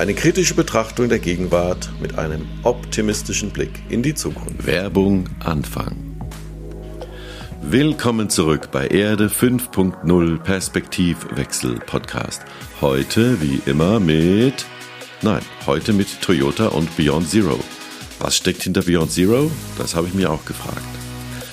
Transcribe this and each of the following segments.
Eine kritische Betrachtung der Gegenwart mit einem optimistischen Blick in die Zukunft. Werbung Anfang. Willkommen zurück bei Erde 5.0 Perspektivwechsel Podcast. Heute wie immer mit, nein, heute mit Toyota und Beyond Zero. Was steckt hinter Beyond Zero? Das habe ich mir auch gefragt.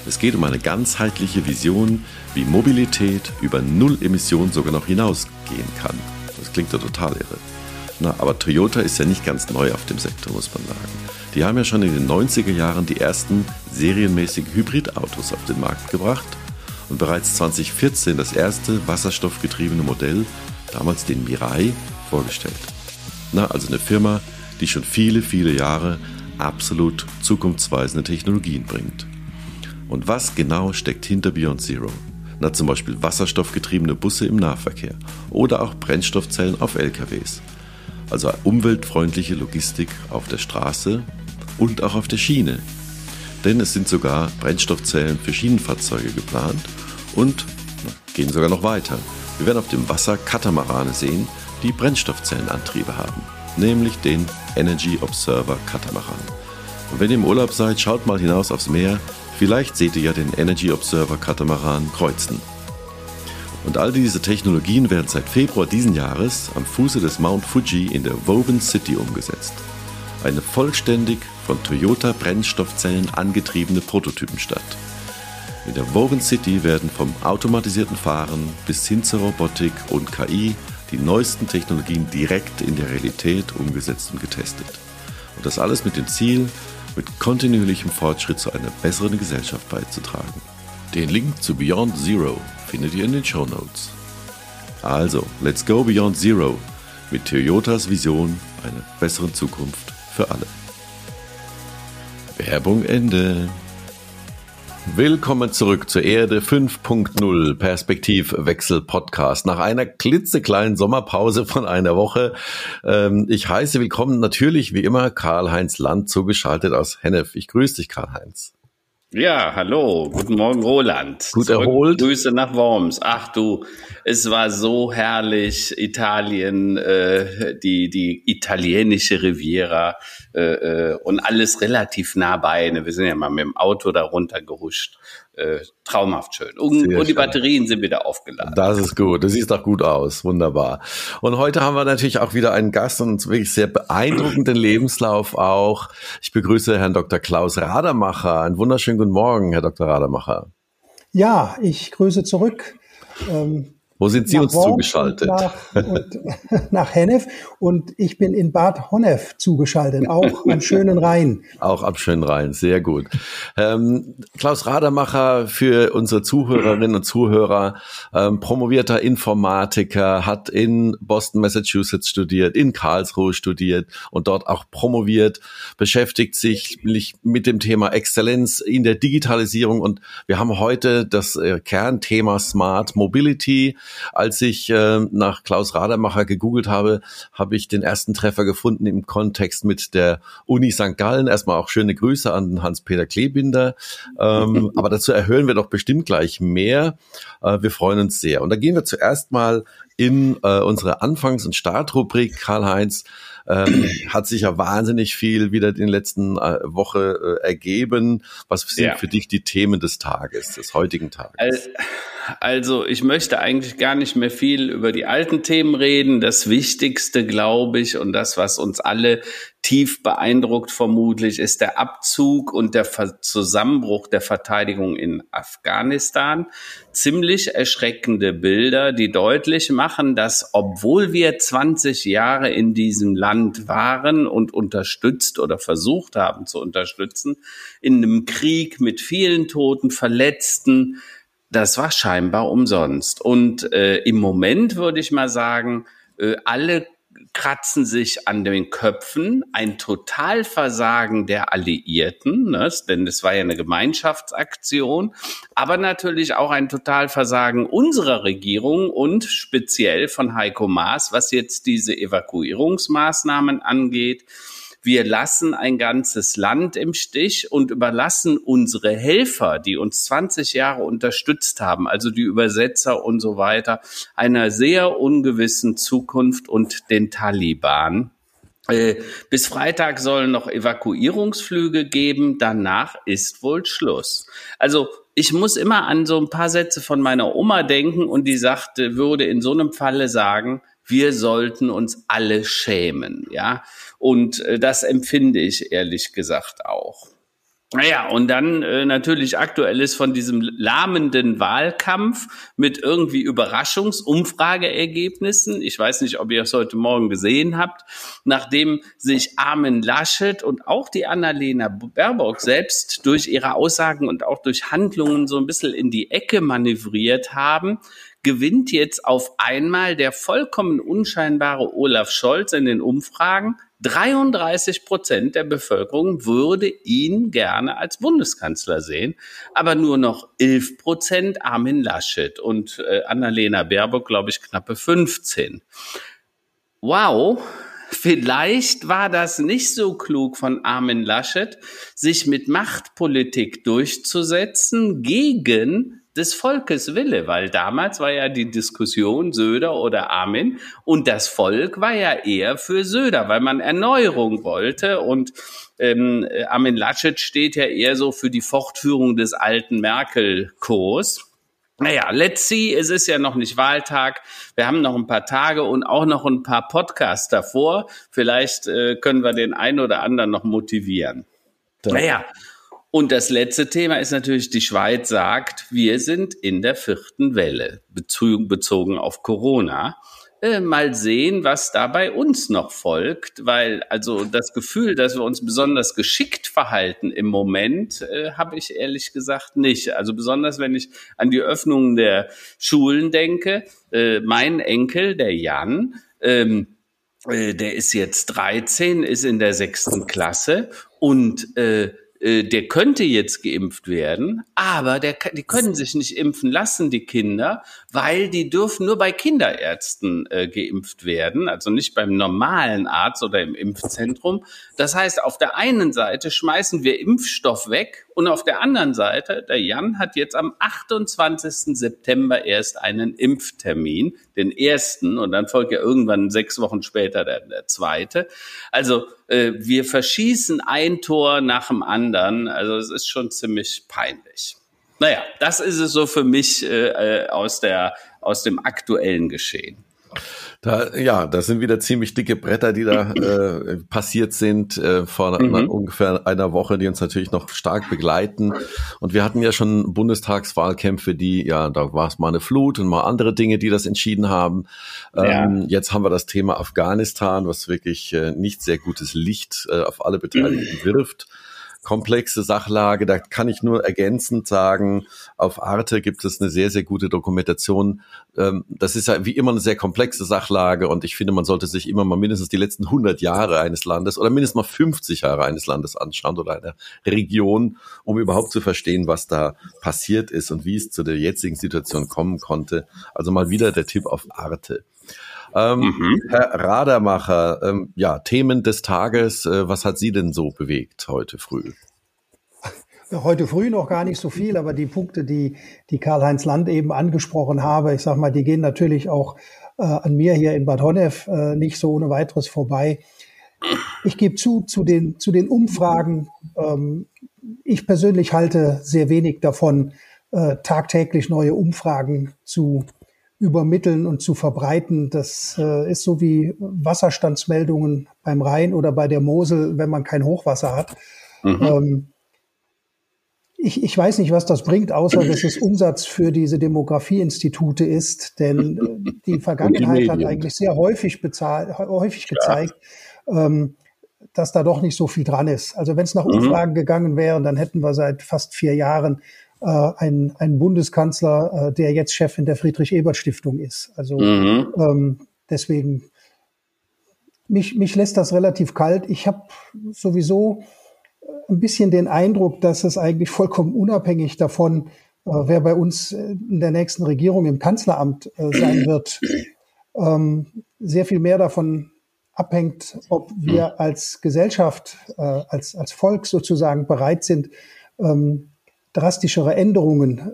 Es geht um eine ganzheitliche Vision, wie Mobilität über Null Emissionen sogar noch hinausgehen kann. Das klingt ja total irre. Na, aber Toyota ist ja nicht ganz neu auf dem Sektor, muss man sagen. Die haben ja schon in den 90er Jahren die ersten serienmäßigen Hybridautos auf den Markt gebracht und bereits 2014 das erste wasserstoffgetriebene Modell, damals den Mirai, vorgestellt. Na, also eine Firma, die schon viele, viele Jahre absolut zukunftsweisende Technologien bringt. Und was genau steckt hinter Beyond Zero? Na, zum Beispiel wasserstoffgetriebene Busse im Nahverkehr oder auch Brennstoffzellen auf LKWs also umweltfreundliche Logistik auf der Straße und auch auf der Schiene. Denn es sind sogar Brennstoffzellen für Schienenfahrzeuge geplant und gehen sogar noch weiter. Wir werden auf dem Wasser Katamarane sehen, die Brennstoffzellenantriebe haben, nämlich den Energy Observer Katamaran. Und wenn ihr im Urlaub seid, schaut mal hinaus aufs Meer, vielleicht seht ihr ja den Energy Observer Katamaran kreuzen. Und all diese Technologien werden seit Februar diesen Jahres am Fuße des Mount Fuji in der Woven City umgesetzt. Eine vollständig von Toyota Brennstoffzellen angetriebene Prototypenstadt. In der Woven City werden vom automatisierten Fahren bis hin zur Robotik und KI die neuesten Technologien direkt in der Realität umgesetzt und getestet. Und das alles mit dem Ziel, mit kontinuierlichem Fortschritt zu einer besseren Gesellschaft beizutragen. Den Link zu Beyond Zero findet ihr in den Show Notes. Also, let's go Beyond Zero mit Toyotas Vision einer besseren Zukunft für alle. Werbung Ende. Willkommen zurück zur Erde 5.0 Perspektivwechsel Podcast. Nach einer klitzekleinen Sommerpause von einer Woche. Ähm, ich heiße willkommen natürlich wie immer Karl-Heinz Land zugeschaltet aus Hennef. Ich grüße dich, Karl-Heinz. Ja, hallo, guten Morgen, Roland. Gut Zurück, erholt. Grüße nach Worms. Ach du, es war so herrlich, Italien, äh, die, die italienische Riviera äh, äh, und alles relativ nah bei. Ne? Wir sind ja mal mit dem Auto da runtergehuscht äh, traumhaft schön. Und, und die schön. Batterien sind wieder aufgeladen. Das ist gut. Das sieht doch gut aus. Wunderbar. Und heute haben wir natürlich auch wieder einen Gast und uns wirklich sehr beeindruckenden Lebenslauf auch. Ich begrüße Herrn Dr. Klaus Radermacher. Einen wunderschönen guten Morgen, Herr Dr. Radermacher. Ja, ich grüße zurück. Ähm, wo sind Sie uns Worms zugeschaltet? Nach, und, nach Hennef und ich bin in Bad Honnef zugeschaltet, auch am schönen Rhein. Auch am schönen Rhein, sehr gut. Ähm, Klaus Radermacher für unsere Zuhörerinnen und Zuhörer, ähm, promovierter Informatiker, hat in Boston, Massachusetts studiert, in Karlsruhe studiert und dort auch promoviert, beschäftigt sich mit dem Thema Exzellenz in der Digitalisierung und wir haben heute das äh, Kernthema Smart Mobility als ich äh, nach Klaus Radermacher gegoogelt habe, habe ich den ersten Treffer gefunden im Kontext mit der Uni St. Gallen. Erstmal auch schöne Grüße an Hans-Peter Klebinder. Ähm, aber dazu erhöhen wir doch bestimmt gleich mehr. Äh, wir freuen uns sehr. Und da gehen wir zuerst mal in äh, unsere Anfangs- und Startrubrik, Karl-Heinz ähm, hat sich ja wahnsinnig viel wieder in den letzten äh, Woche äh, ergeben. Was sind ja. für dich die Themen des Tages, des heutigen Tages? Also ich möchte eigentlich gar nicht mehr viel über die alten Themen reden. Das Wichtigste, glaube ich, und das, was uns alle tief beeindruckt vermutlich, ist der Abzug und der Zusammenbruch der Verteidigung in Afghanistan. Ziemlich erschreckende Bilder, die deutlich machen, dass obwohl wir 20 Jahre in diesem Land waren und unterstützt oder versucht haben zu unterstützen, in einem Krieg mit vielen Toten, Verletzten, das war scheinbar umsonst. Und äh, im Moment würde ich mal sagen, äh, alle kratzen sich an den Köpfen. Ein Totalversagen der Alliierten, ne, denn es war ja eine Gemeinschaftsaktion, aber natürlich auch ein Totalversagen unserer Regierung und speziell von Heiko Maas, was jetzt diese Evakuierungsmaßnahmen angeht. Wir lassen ein ganzes Land im Stich und überlassen unsere Helfer, die uns 20 Jahre unterstützt haben, also die Übersetzer und so weiter, einer sehr ungewissen Zukunft und den Taliban. Äh, bis Freitag sollen noch Evakuierungsflüge geben, danach ist wohl Schluss. Also ich muss immer an so ein paar Sätze von meiner Oma denken und die sagte, würde in so einem Falle sagen, wir sollten uns alle schämen, ja. Und äh, das empfinde ich ehrlich gesagt auch. Naja, und dann äh, natürlich aktuelles von diesem lahmenden Wahlkampf mit irgendwie Überraschungsumfrageergebnissen. Ich weiß nicht, ob ihr es heute Morgen gesehen habt, nachdem sich Armin Laschet und auch die Annalena Baerbock selbst durch ihre Aussagen und auch durch Handlungen so ein bisschen in die Ecke manövriert haben, gewinnt jetzt auf einmal der vollkommen unscheinbare Olaf Scholz in den Umfragen. 33 Prozent der Bevölkerung würde ihn gerne als Bundeskanzler sehen, aber nur noch 11 Prozent Armin Laschet und äh, Annalena Baerbock, glaube ich, knappe 15. Wow, Vielleicht war das nicht so klug von Armin Laschet, sich mit Machtpolitik durchzusetzen gegen des Volkes Wille, weil damals war ja die Diskussion Söder oder Armin und das Volk war ja eher für Söder, weil man Erneuerung wollte und ähm, Armin Laschet steht ja eher so für die Fortführung des alten Merkel-Kurs. Naja, let's see, es ist ja noch nicht Wahltag. Wir haben noch ein paar Tage und auch noch ein paar Podcasts davor. Vielleicht äh, können wir den einen oder anderen noch motivieren. Ja. Naja, und das letzte Thema ist natürlich, die Schweiz sagt, wir sind in der vierten Welle, bezogen auf Corona. Äh, mal sehen, was da bei uns noch folgt, weil also das Gefühl, dass wir uns besonders geschickt verhalten im Moment, äh, habe ich ehrlich gesagt nicht. Also besonders wenn ich an die Öffnung der Schulen denke, äh, mein Enkel, der Jan, ähm, äh, der ist jetzt 13, ist in der sechsten Klasse und äh, äh, der könnte jetzt geimpft werden, aber der, die können sich nicht impfen lassen, die Kinder, weil die dürfen nur bei Kinderärzten äh, geimpft werden, also nicht beim normalen Arzt oder im Impfzentrum. Das heißt, auf der einen Seite schmeißen wir Impfstoff weg und auf der anderen Seite, der Jan hat jetzt am 28. September erst einen Impftermin, den ersten, und dann folgt ja irgendwann sechs Wochen später der, der zweite. Also äh, wir verschießen ein Tor nach dem anderen. Also es ist schon ziemlich peinlich. Naja, das ist es so für mich äh, äh aus, der, aus dem aktuellen Geschehen. Da, ja, das sind wieder ziemlich dicke Bretter, die da äh, passiert sind äh, vor mhm. ungefähr einer Woche, die uns natürlich noch stark begleiten. Und wir hatten ja schon Bundestagswahlkämpfe, die, ja, da war es mal eine Flut und mal andere Dinge, die das entschieden haben. Ähm, ja. Jetzt haben wir das Thema Afghanistan, was wirklich äh, nicht sehr gutes Licht äh, auf alle Beteiligten wirft komplexe Sachlage. Da kann ich nur ergänzend sagen, auf Arte gibt es eine sehr, sehr gute Dokumentation. Ähm, das ist ja wie immer eine sehr komplexe Sachlage und ich finde, man sollte sich immer mal mindestens die letzten 100 Jahre eines Landes oder mindestens mal 50 Jahre eines Landes anschauen oder einer Region, um überhaupt zu verstehen, was da passiert ist und wie es zu der jetzigen Situation kommen konnte. Also mal wieder der Tipp auf Arte. Ähm, mhm. Herr Radermacher, ähm, ja, Themen des Tages, äh, was hat Sie denn so bewegt heute früh? Heute früh noch gar nicht so viel, aber die Punkte, die, die Karl-Heinz Land eben angesprochen habe, ich sag mal, die gehen natürlich auch äh, an mir hier in Bad Honnef äh, nicht so ohne weiteres vorbei. Ich gebe zu, zu den, zu den Umfragen, ähm, ich persönlich halte sehr wenig davon, äh, tagtäglich neue Umfragen zu übermitteln und zu verbreiten. Das äh, ist so wie Wasserstandsmeldungen beim Rhein oder bei der Mosel, wenn man kein Hochwasser hat. Mhm. Ähm, ich, ich weiß nicht, was das bringt, außer dass es Umsatz für diese Demografieinstitute ist, denn äh, die Vergangenheit die hat eigentlich sehr häufig bezahlt, häufig gezeigt, ja. ähm, dass da doch nicht so viel dran ist. Also wenn es nach mhm. Umfragen gegangen wäre, dann hätten wir seit fast vier Jahren ein, ein Bundeskanzler, äh, der jetzt Chefin der Friedrich-Ebert-Stiftung ist. Also mhm. ähm, deswegen mich, mich lässt das relativ kalt. Ich habe sowieso ein bisschen den Eindruck, dass es eigentlich vollkommen unabhängig davon, äh, wer bei uns in der nächsten Regierung im Kanzleramt äh, sein wird, ähm, sehr viel mehr davon abhängt, ob wir als Gesellschaft, äh, als, als Volk sozusagen bereit sind, ähm, drastischere Änderungen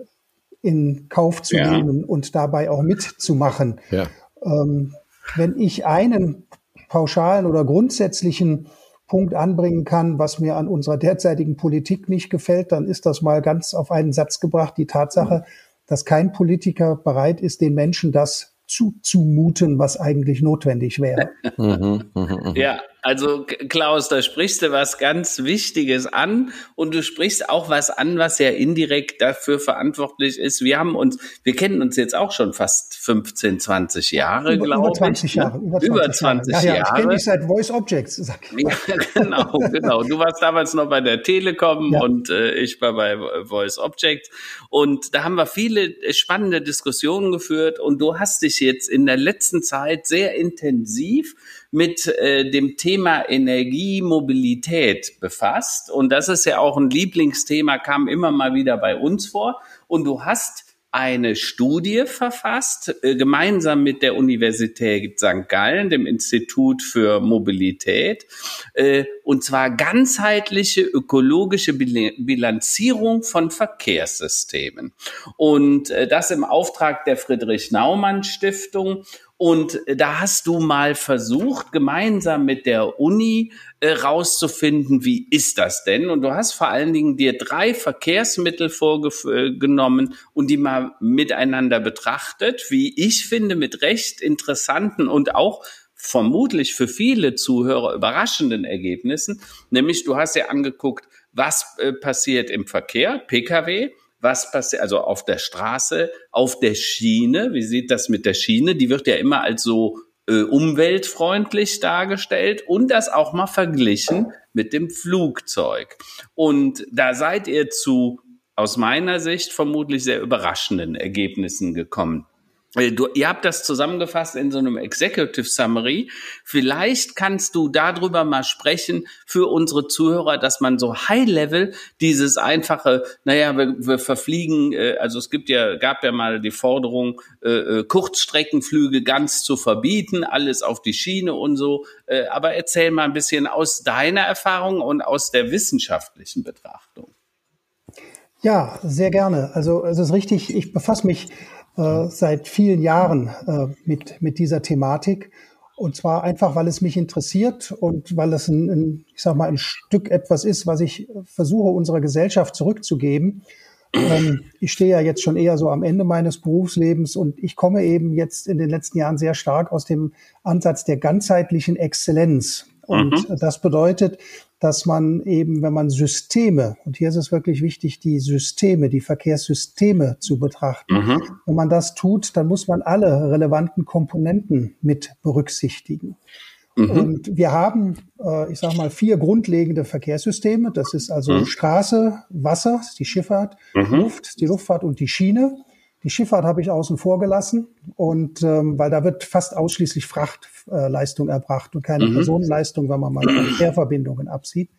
in Kauf zu ja. nehmen und dabei auch mitzumachen. Ja. Ähm, wenn ich einen pauschalen oder grundsätzlichen Punkt anbringen kann, was mir an unserer derzeitigen Politik nicht gefällt, dann ist das mal ganz auf einen Satz gebracht, die Tatsache, dass kein Politiker bereit ist, den Menschen das zuzumuten, was eigentlich notwendig wäre. Mhm, mhm, mhm. ja, also Klaus, da sprichst du was ganz Wichtiges an und du sprichst auch was an, was ja indirekt dafür verantwortlich ist. Wir haben uns, wir kennen uns jetzt auch schon fast 15, 20 Jahre, glaube ich. 20 Jahre, über 20, über 20 Jahre. Ja, ja, ich kenne dich seit Voice Objects. Sag ich. Ja, genau, genau. Du warst damals noch bei der Telekom ja. und äh, ich war bei Voice Objects. Und da haben wir viele spannende Diskussionen geführt und du hast dich jetzt in der letzten Zeit sehr intensiv mit äh, dem Thema Energie, Mobilität befasst. Und das ist ja auch ein Lieblingsthema, kam immer mal wieder bei uns vor. Und du hast eine Studie verfasst, äh, gemeinsam mit der Universität St. Gallen, dem Institut für Mobilität, äh, und zwar ganzheitliche ökologische Bilanzierung von Verkehrssystemen. Und äh, das im Auftrag der Friedrich Naumann Stiftung. Und da hast du mal versucht, gemeinsam mit der Uni äh, rauszufinden, wie ist das denn? Und du hast vor allen Dingen dir drei Verkehrsmittel vorgenommen und die mal miteinander betrachtet, wie ich finde, mit recht interessanten und auch vermutlich für viele Zuhörer überraschenden Ergebnissen. Nämlich, du hast ja angeguckt, was äh, passiert im Verkehr, Pkw, was passiert, also auf der Straße, auf der Schiene. Wie sieht das mit der Schiene? Die wird ja immer als so äh, umweltfreundlich dargestellt und das auch mal verglichen mit dem Flugzeug. Und da seid ihr zu aus meiner Sicht vermutlich sehr überraschenden Ergebnissen gekommen. Äh, du, ihr habt das zusammengefasst in so einem Executive Summary. Vielleicht kannst du darüber mal sprechen für unsere Zuhörer, dass man so High Level dieses einfache, naja, wir, wir verfliegen, äh, also es gibt ja, gab ja mal die Forderung, äh, äh, Kurzstreckenflüge ganz zu verbieten, alles auf die Schiene und so. Äh, aber erzähl mal ein bisschen aus deiner Erfahrung und aus der wissenschaftlichen Betrachtung. Ja, sehr gerne. Also es ist richtig, ich befasse mich äh, seit vielen Jahren äh, mit, mit dieser Thematik. Und zwar einfach, weil es mich interessiert und weil es ein, ein, ich sag mal, ein Stück etwas ist, was ich versuche, unserer Gesellschaft zurückzugeben. Ähm, ich stehe ja jetzt schon eher so am Ende meines Berufslebens und ich komme eben jetzt in den letzten Jahren sehr stark aus dem Ansatz der ganzheitlichen Exzellenz. Und mhm. das bedeutet, dass man eben, wenn man Systeme, und hier ist es wirklich wichtig, die Systeme, die Verkehrssysteme zu betrachten, mhm. wenn man das tut, dann muss man alle relevanten Komponenten mit berücksichtigen. Mhm. Und wir haben, äh, ich sage mal, vier grundlegende Verkehrssysteme. Das ist also mhm. Straße, Wasser, die Schifffahrt, mhm. Luft, die Luftfahrt und die Schiene. Die Schifffahrt habe ich außen vor gelassen und ähm, weil da wird fast ausschließlich Frachtleistung äh, erbracht und keine mhm. Personenleistung, wenn man mal Fährverbindungen absieht.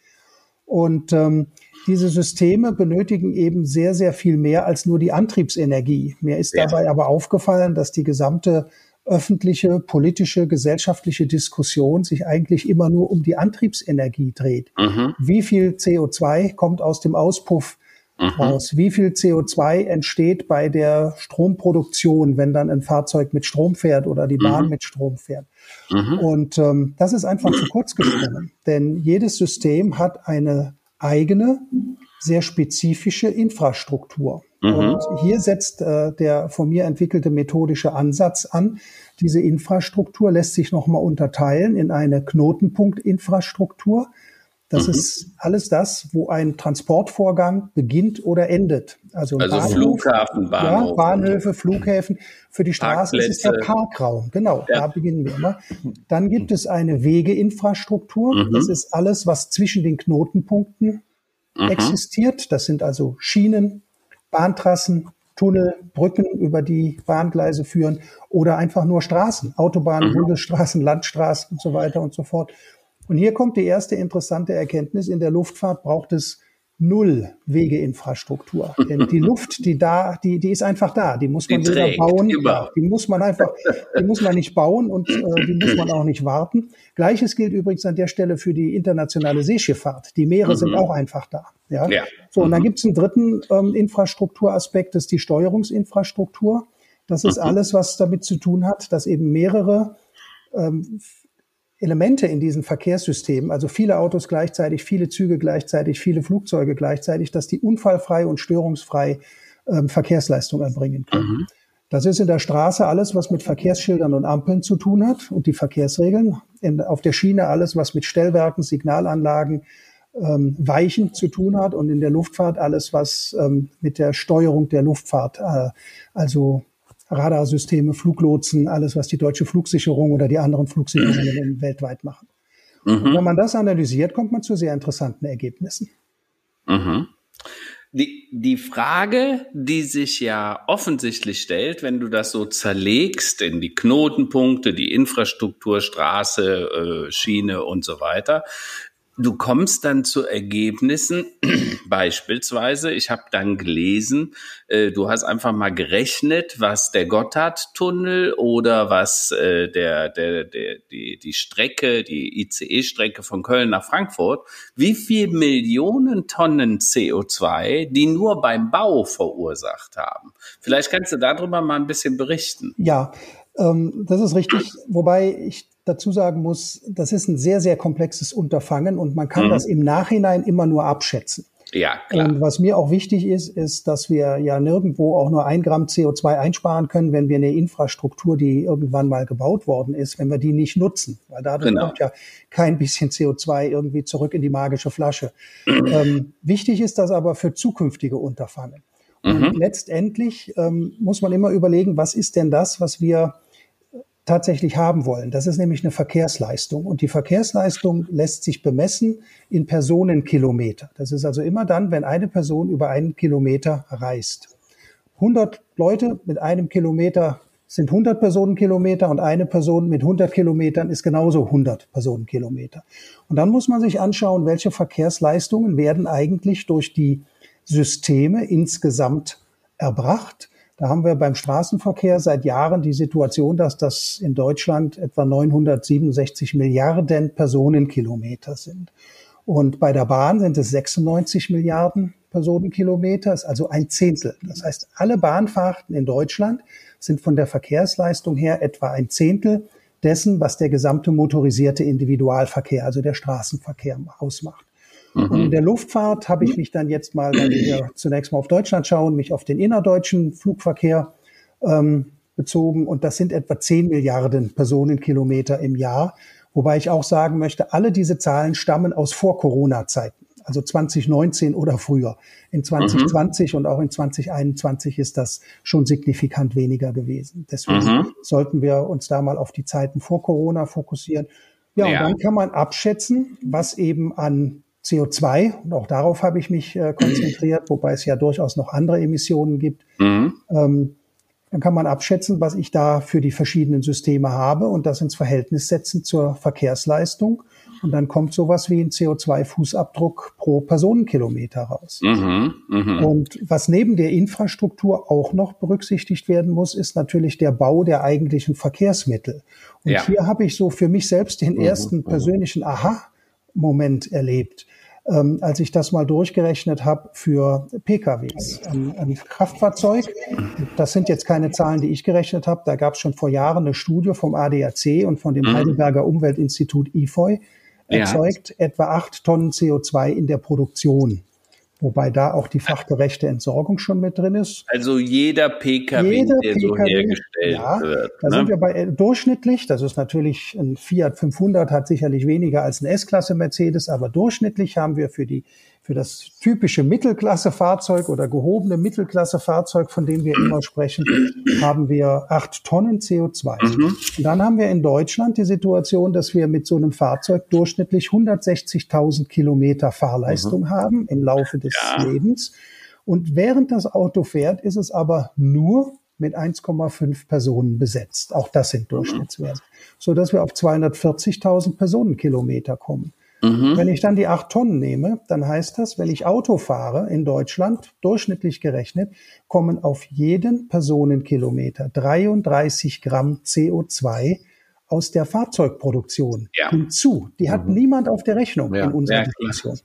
Und ähm, diese Systeme benötigen eben sehr, sehr viel mehr als nur die Antriebsenergie. Mir ist ja. dabei aber aufgefallen, dass die gesamte öffentliche, politische, gesellschaftliche Diskussion sich eigentlich immer nur um die Antriebsenergie dreht. Mhm. Wie viel CO2 kommt aus dem Auspuff mhm. raus. Wie viel CO2 entsteht bei der Stromproduktion, wenn dann ein Fahrzeug mit Strom fährt oder die Bahn mhm. mit Strom fährt? Mhm. Und ähm, das ist einfach zu kurz gesprungen, denn jedes System hat eine eigene, sehr spezifische Infrastruktur. Mhm. Und hier setzt äh, der von mir entwickelte methodische Ansatz an. Diese Infrastruktur lässt sich nochmal unterteilen in eine Knotenpunktinfrastruktur. Das mhm. ist alles das, wo ein Transportvorgang beginnt oder endet. Also, also Bahnhof, Flughafen, Bahnhof. Ja, Bahnhöfe, Flughäfen. Für die Straße ist es der Parkraum. Genau, ja. da beginnen wir immer. Dann gibt es eine Wegeinfrastruktur. Mhm. Das ist alles, was zwischen den Knotenpunkten mhm. existiert. Das sind also Schienen, Bahntrassen, Tunnel, Brücken über die Bahngleise führen oder einfach nur Straßen, Autobahnen, mhm. Bundesstraßen, Landstraßen und so weiter und so fort. Und hier kommt die erste interessante Erkenntnis. In der Luftfahrt braucht es null Wegeinfrastruktur. Denn die Luft, die da, die, die ist einfach da. Die muss man die weder bauen. Ja, die muss man einfach, die muss man nicht bauen und äh, die muss man auch nicht warten. Gleiches gilt übrigens an der Stelle für die internationale Seeschifffahrt. Die Meere mhm. sind auch einfach da. Ja. ja. So, und dann mhm. gibt es einen dritten ähm, Infrastrukturaspekt, das ist die Steuerungsinfrastruktur. Das ist mhm. alles, was damit zu tun hat, dass eben mehrere ähm, Elemente in diesen Verkehrssystemen, also viele Autos gleichzeitig, viele Züge gleichzeitig, viele Flugzeuge gleichzeitig, dass die unfallfrei und störungsfrei ähm, Verkehrsleistung erbringen können. Mhm. Das ist in der Straße alles, was mit Verkehrsschildern und Ampeln zu tun hat und die Verkehrsregeln. In, auf der Schiene alles, was mit Stellwerken, Signalanlagen, ähm, Weichen zu tun hat und in der Luftfahrt alles, was ähm, mit der Steuerung der Luftfahrt, äh, also Radarsysteme, Fluglotsen, alles, was die deutsche Flugsicherung oder die anderen Flugsicherungen weltweit machen. Mhm. wenn man das analysiert, kommt man zu sehr interessanten Ergebnissen. Mhm. Die, die Frage, die sich ja offensichtlich stellt, wenn du das so zerlegst in die Knotenpunkte, die Infrastruktur, Straße, äh, Schiene und so weiter, Du kommst dann zu Ergebnissen, beispielsweise, ich habe dann gelesen, äh, du hast einfach mal gerechnet, was der Gotthardtunnel oder was äh, der, der, der, die, die Strecke, die ICE-Strecke von Köln nach Frankfurt, wie viel Millionen Tonnen CO2 die nur beim Bau verursacht haben. Vielleicht kannst du darüber mal ein bisschen berichten. Ja, ähm, das ist richtig, wobei ich dazu sagen muss, das ist ein sehr, sehr komplexes Unterfangen und man kann mhm. das im Nachhinein immer nur abschätzen. Ja, klar. Und was mir auch wichtig ist, ist, dass wir ja nirgendwo auch nur ein Gramm CO2 einsparen können, wenn wir eine Infrastruktur, die irgendwann mal gebaut worden ist, wenn wir die nicht nutzen. Weil dadurch genau. kommt ja kein bisschen CO2 irgendwie zurück in die magische Flasche. ähm, wichtig ist das aber für zukünftige Unterfangen. Und mhm. letztendlich ähm, muss man immer überlegen, was ist denn das, was wir tatsächlich haben wollen. Das ist nämlich eine Verkehrsleistung. Und die Verkehrsleistung lässt sich bemessen in Personenkilometer. Das ist also immer dann, wenn eine Person über einen Kilometer reist. 100 Leute mit einem Kilometer sind 100 Personenkilometer und eine Person mit 100 Kilometern ist genauso 100 Personenkilometer. Und dann muss man sich anschauen, welche Verkehrsleistungen werden eigentlich durch die Systeme insgesamt erbracht da haben wir beim Straßenverkehr seit Jahren die Situation, dass das in Deutschland etwa 967 Milliarden Personenkilometer sind. Und bei der Bahn sind es 96 Milliarden Personenkilometer, also ein Zehntel. Das heißt, alle Bahnfahrten in Deutschland sind von der Verkehrsleistung her etwa ein Zehntel dessen, was der gesamte motorisierte Individualverkehr, also der Straßenverkehr ausmacht. Mhm. Und in der Luftfahrt habe ich mich dann jetzt mal, weil wir zunächst mal auf Deutschland schauen, mich auf den innerdeutschen Flugverkehr ähm, bezogen. Und das sind etwa 10 Milliarden Personenkilometer im Jahr. Wobei ich auch sagen möchte, alle diese Zahlen stammen aus Vor-Corona-Zeiten, also 2019 oder früher. In 2020 mhm. und auch in 2021 ist das schon signifikant weniger gewesen. Deswegen mhm. sollten wir uns da mal auf die Zeiten vor Corona fokussieren. Ja, ja, und dann kann man abschätzen, was eben an CO2, und auch darauf habe ich mich äh, konzentriert, wobei es ja durchaus noch andere Emissionen gibt. Mhm. Ähm, dann kann man abschätzen, was ich da für die verschiedenen Systeme habe und das ins Verhältnis setzen zur Verkehrsleistung. Und dann kommt sowas wie ein CO2-Fußabdruck pro Personenkilometer raus. Mhm, mh. Und was neben der Infrastruktur auch noch berücksichtigt werden muss, ist natürlich der Bau der eigentlichen Verkehrsmittel. Und ja. hier habe ich so für mich selbst den mhm, ersten mhm. persönlichen Aha-Moment erlebt ähm, als ich das mal durchgerechnet habe für PKWs. Ein, ein, Kraftfahrzeug, das sind jetzt keine Zahlen, die ich gerechnet habe, da gab es schon vor Jahren eine Studie vom ADAC und von dem mhm. Heidelberger Umweltinstitut IFOI, erzeugt ja. etwa acht Tonnen CO2 in der Produktion. Wobei da auch die fachgerechte Entsorgung schon mit drin ist. Also jeder PKW, jeder der PKW, so hergestellt ja, wird. Da ne? sind wir bei äh, durchschnittlich, das ist natürlich ein Fiat 500 hat sicherlich weniger als ein S-Klasse Mercedes, aber durchschnittlich haben wir für die für das typische Mittelklasse-Fahrzeug oder gehobene Mittelklasse-Fahrzeug, von dem wir immer sprechen, haben wir acht Tonnen CO2. Mhm. Und dann haben wir in Deutschland die Situation, dass wir mit so einem Fahrzeug durchschnittlich 160.000 Kilometer Fahrleistung mhm. haben im Laufe des ja. Lebens. Und während das Auto fährt, ist es aber nur mit 1,5 Personen besetzt. Auch das sind Durchschnittswerte, so dass wir auf 240.000 Personenkilometer kommen. Mhm. Wenn ich dann die acht Tonnen nehme, dann heißt das, wenn ich Auto fahre in Deutschland, durchschnittlich gerechnet, kommen auf jeden Personenkilometer 33 Gramm CO2 aus der Fahrzeugproduktion ja. hinzu. Die hat mhm. niemand auf der Rechnung ja. in unserer ja, Diskussion.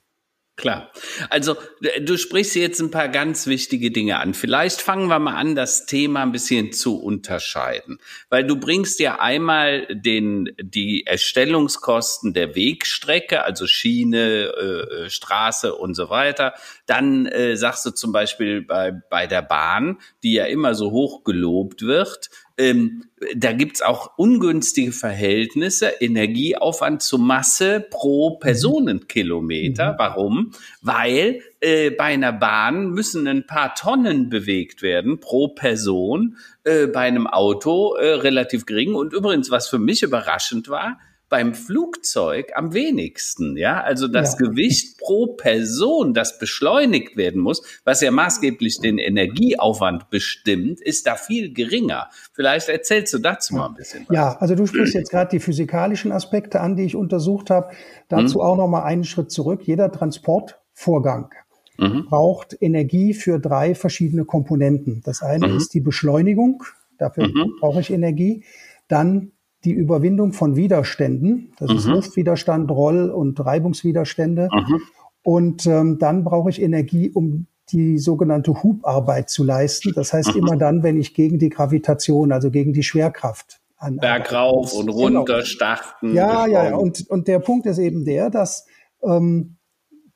Klar. Also du sprichst jetzt ein paar ganz wichtige Dinge an. Vielleicht fangen wir mal an, das Thema ein bisschen zu unterscheiden, weil du bringst ja einmal den die Erstellungskosten der Wegstrecke, also Schiene, äh, Straße und so weiter. Dann äh, sagst du zum Beispiel bei bei der Bahn, die ja immer so hoch gelobt wird, ähm, da gibt's auch ungünstige Verhältnisse, Energieaufwand zu Masse pro Personenkilometer. Mhm. Warum? Weil äh, bei einer Bahn müssen ein paar Tonnen bewegt werden pro Person, äh, bei einem Auto äh, relativ gering. Und übrigens, was für mich überraschend war, beim Flugzeug am wenigsten. Ja, also das ja. Gewicht pro Person, das beschleunigt werden muss, was ja maßgeblich den Energieaufwand bestimmt, ist da viel geringer. Vielleicht erzählst du dazu mal ein bisschen. Was. Ja, also du sprichst jetzt gerade die physikalischen Aspekte an, die ich untersucht habe. Dazu hm. auch noch mal einen Schritt zurück. Jeder Transportvorgang mhm. braucht Energie für drei verschiedene Komponenten. Das eine mhm. ist die Beschleunigung. Dafür mhm. brauche ich Energie. Dann die Überwindung von Widerständen. Das mhm. ist Luftwiderstand, Roll- und Reibungswiderstände. Mhm. Und ähm, dann brauche ich Energie, um die sogenannte Hubarbeit zu leisten. Das heißt mhm. immer dann, wenn ich gegen die Gravitation, also gegen die Schwerkraft an Bergauf und runter genau. starten. Ja, ja, ja. Und, und der Punkt ist eben der, dass ähm,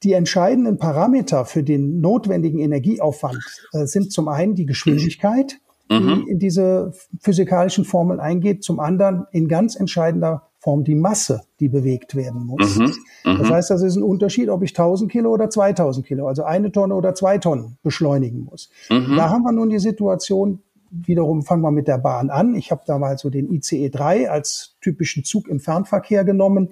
die entscheidenden Parameter für den notwendigen Energieaufwand äh, sind zum einen die Geschwindigkeit, die mhm. in diese physikalischen Formeln eingeht. Zum anderen in ganz entscheidender Form die Masse, die bewegt werden muss. Mhm. Mhm. Das heißt, das ist ein Unterschied, ob ich 1000 Kilo oder 2000 Kilo, also eine Tonne oder zwei Tonnen beschleunigen muss. Mhm. Da haben wir nun die Situation, wiederum fangen wir mit der Bahn an. Ich habe da mal so den ICE 3 als typischen Zug im Fernverkehr genommen.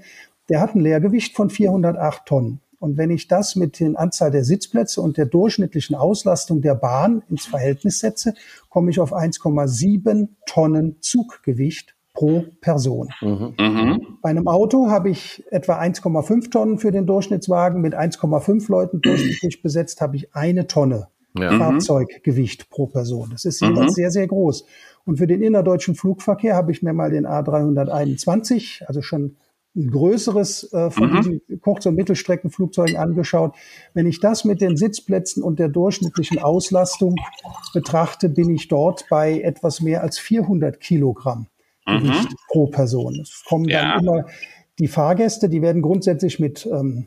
Der hat ein Leergewicht von 408 Tonnen. Und wenn ich das mit den Anzahl der Sitzplätze und der durchschnittlichen Auslastung der Bahn ins Verhältnis setze, komme ich auf 1,7 Tonnen Zuggewicht pro Person. Mhm. Mhm. Bei einem Auto habe ich etwa 1,5 Tonnen für den Durchschnittswagen. Mit 1,5 Leuten durchschnittlich besetzt habe ich eine Tonne ja. Fahrzeuggewicht pro Person. Das ist jeweils mhm. sehr, sehr groß. Und für den innerdeutschen Flugverkehr habe ich mir mal den A321, also schon ein größeres äh, von mhm. diesen Kurz- und Mittelstreckenflugzeugen angeschaut. Wenn ich das mit den Sitzplätzen und der durchschnittlichen Auslastung betrachte, bin ich dort bei etwas mehr als 400 Kilogramm mhm. Gewicht pro Person. Es kommen ja. dann immer die Fahrgäste, die werden grundsätzlich mit ähm,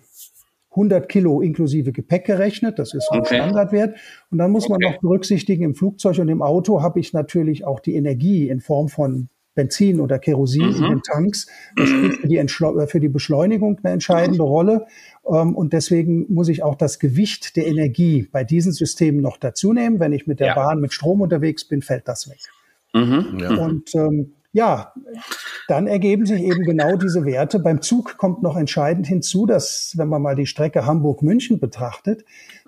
100 Kilo inklusive Gepäck gerechnet. Das ist ein okay. Standardwert. Und dann muss man okay. noch berücksichtigen, im Flugzeug und im Auto habe ich natürlich auch die Energie in Form von Benzin oder Kerosin mhm. in den Tanks. Das spielt für die, äh, für die Beschleunigung eine entscheidende Rolle. Ähm, und deswegen muss ich auch das Gewicht der Energie bei diesen Systemen noch dazu nehmen. Wenn ich mit der ja. Bahn mit Strom unterwegs bin, fällt das weg. Mhm. Ja. Und ähm, ja, dann ergeben sich eben genau diese Werte. Beim Zug kommt noch entscheidend hinzu, dass, wenn man mal die Strecke Hamburg-München betrachtet,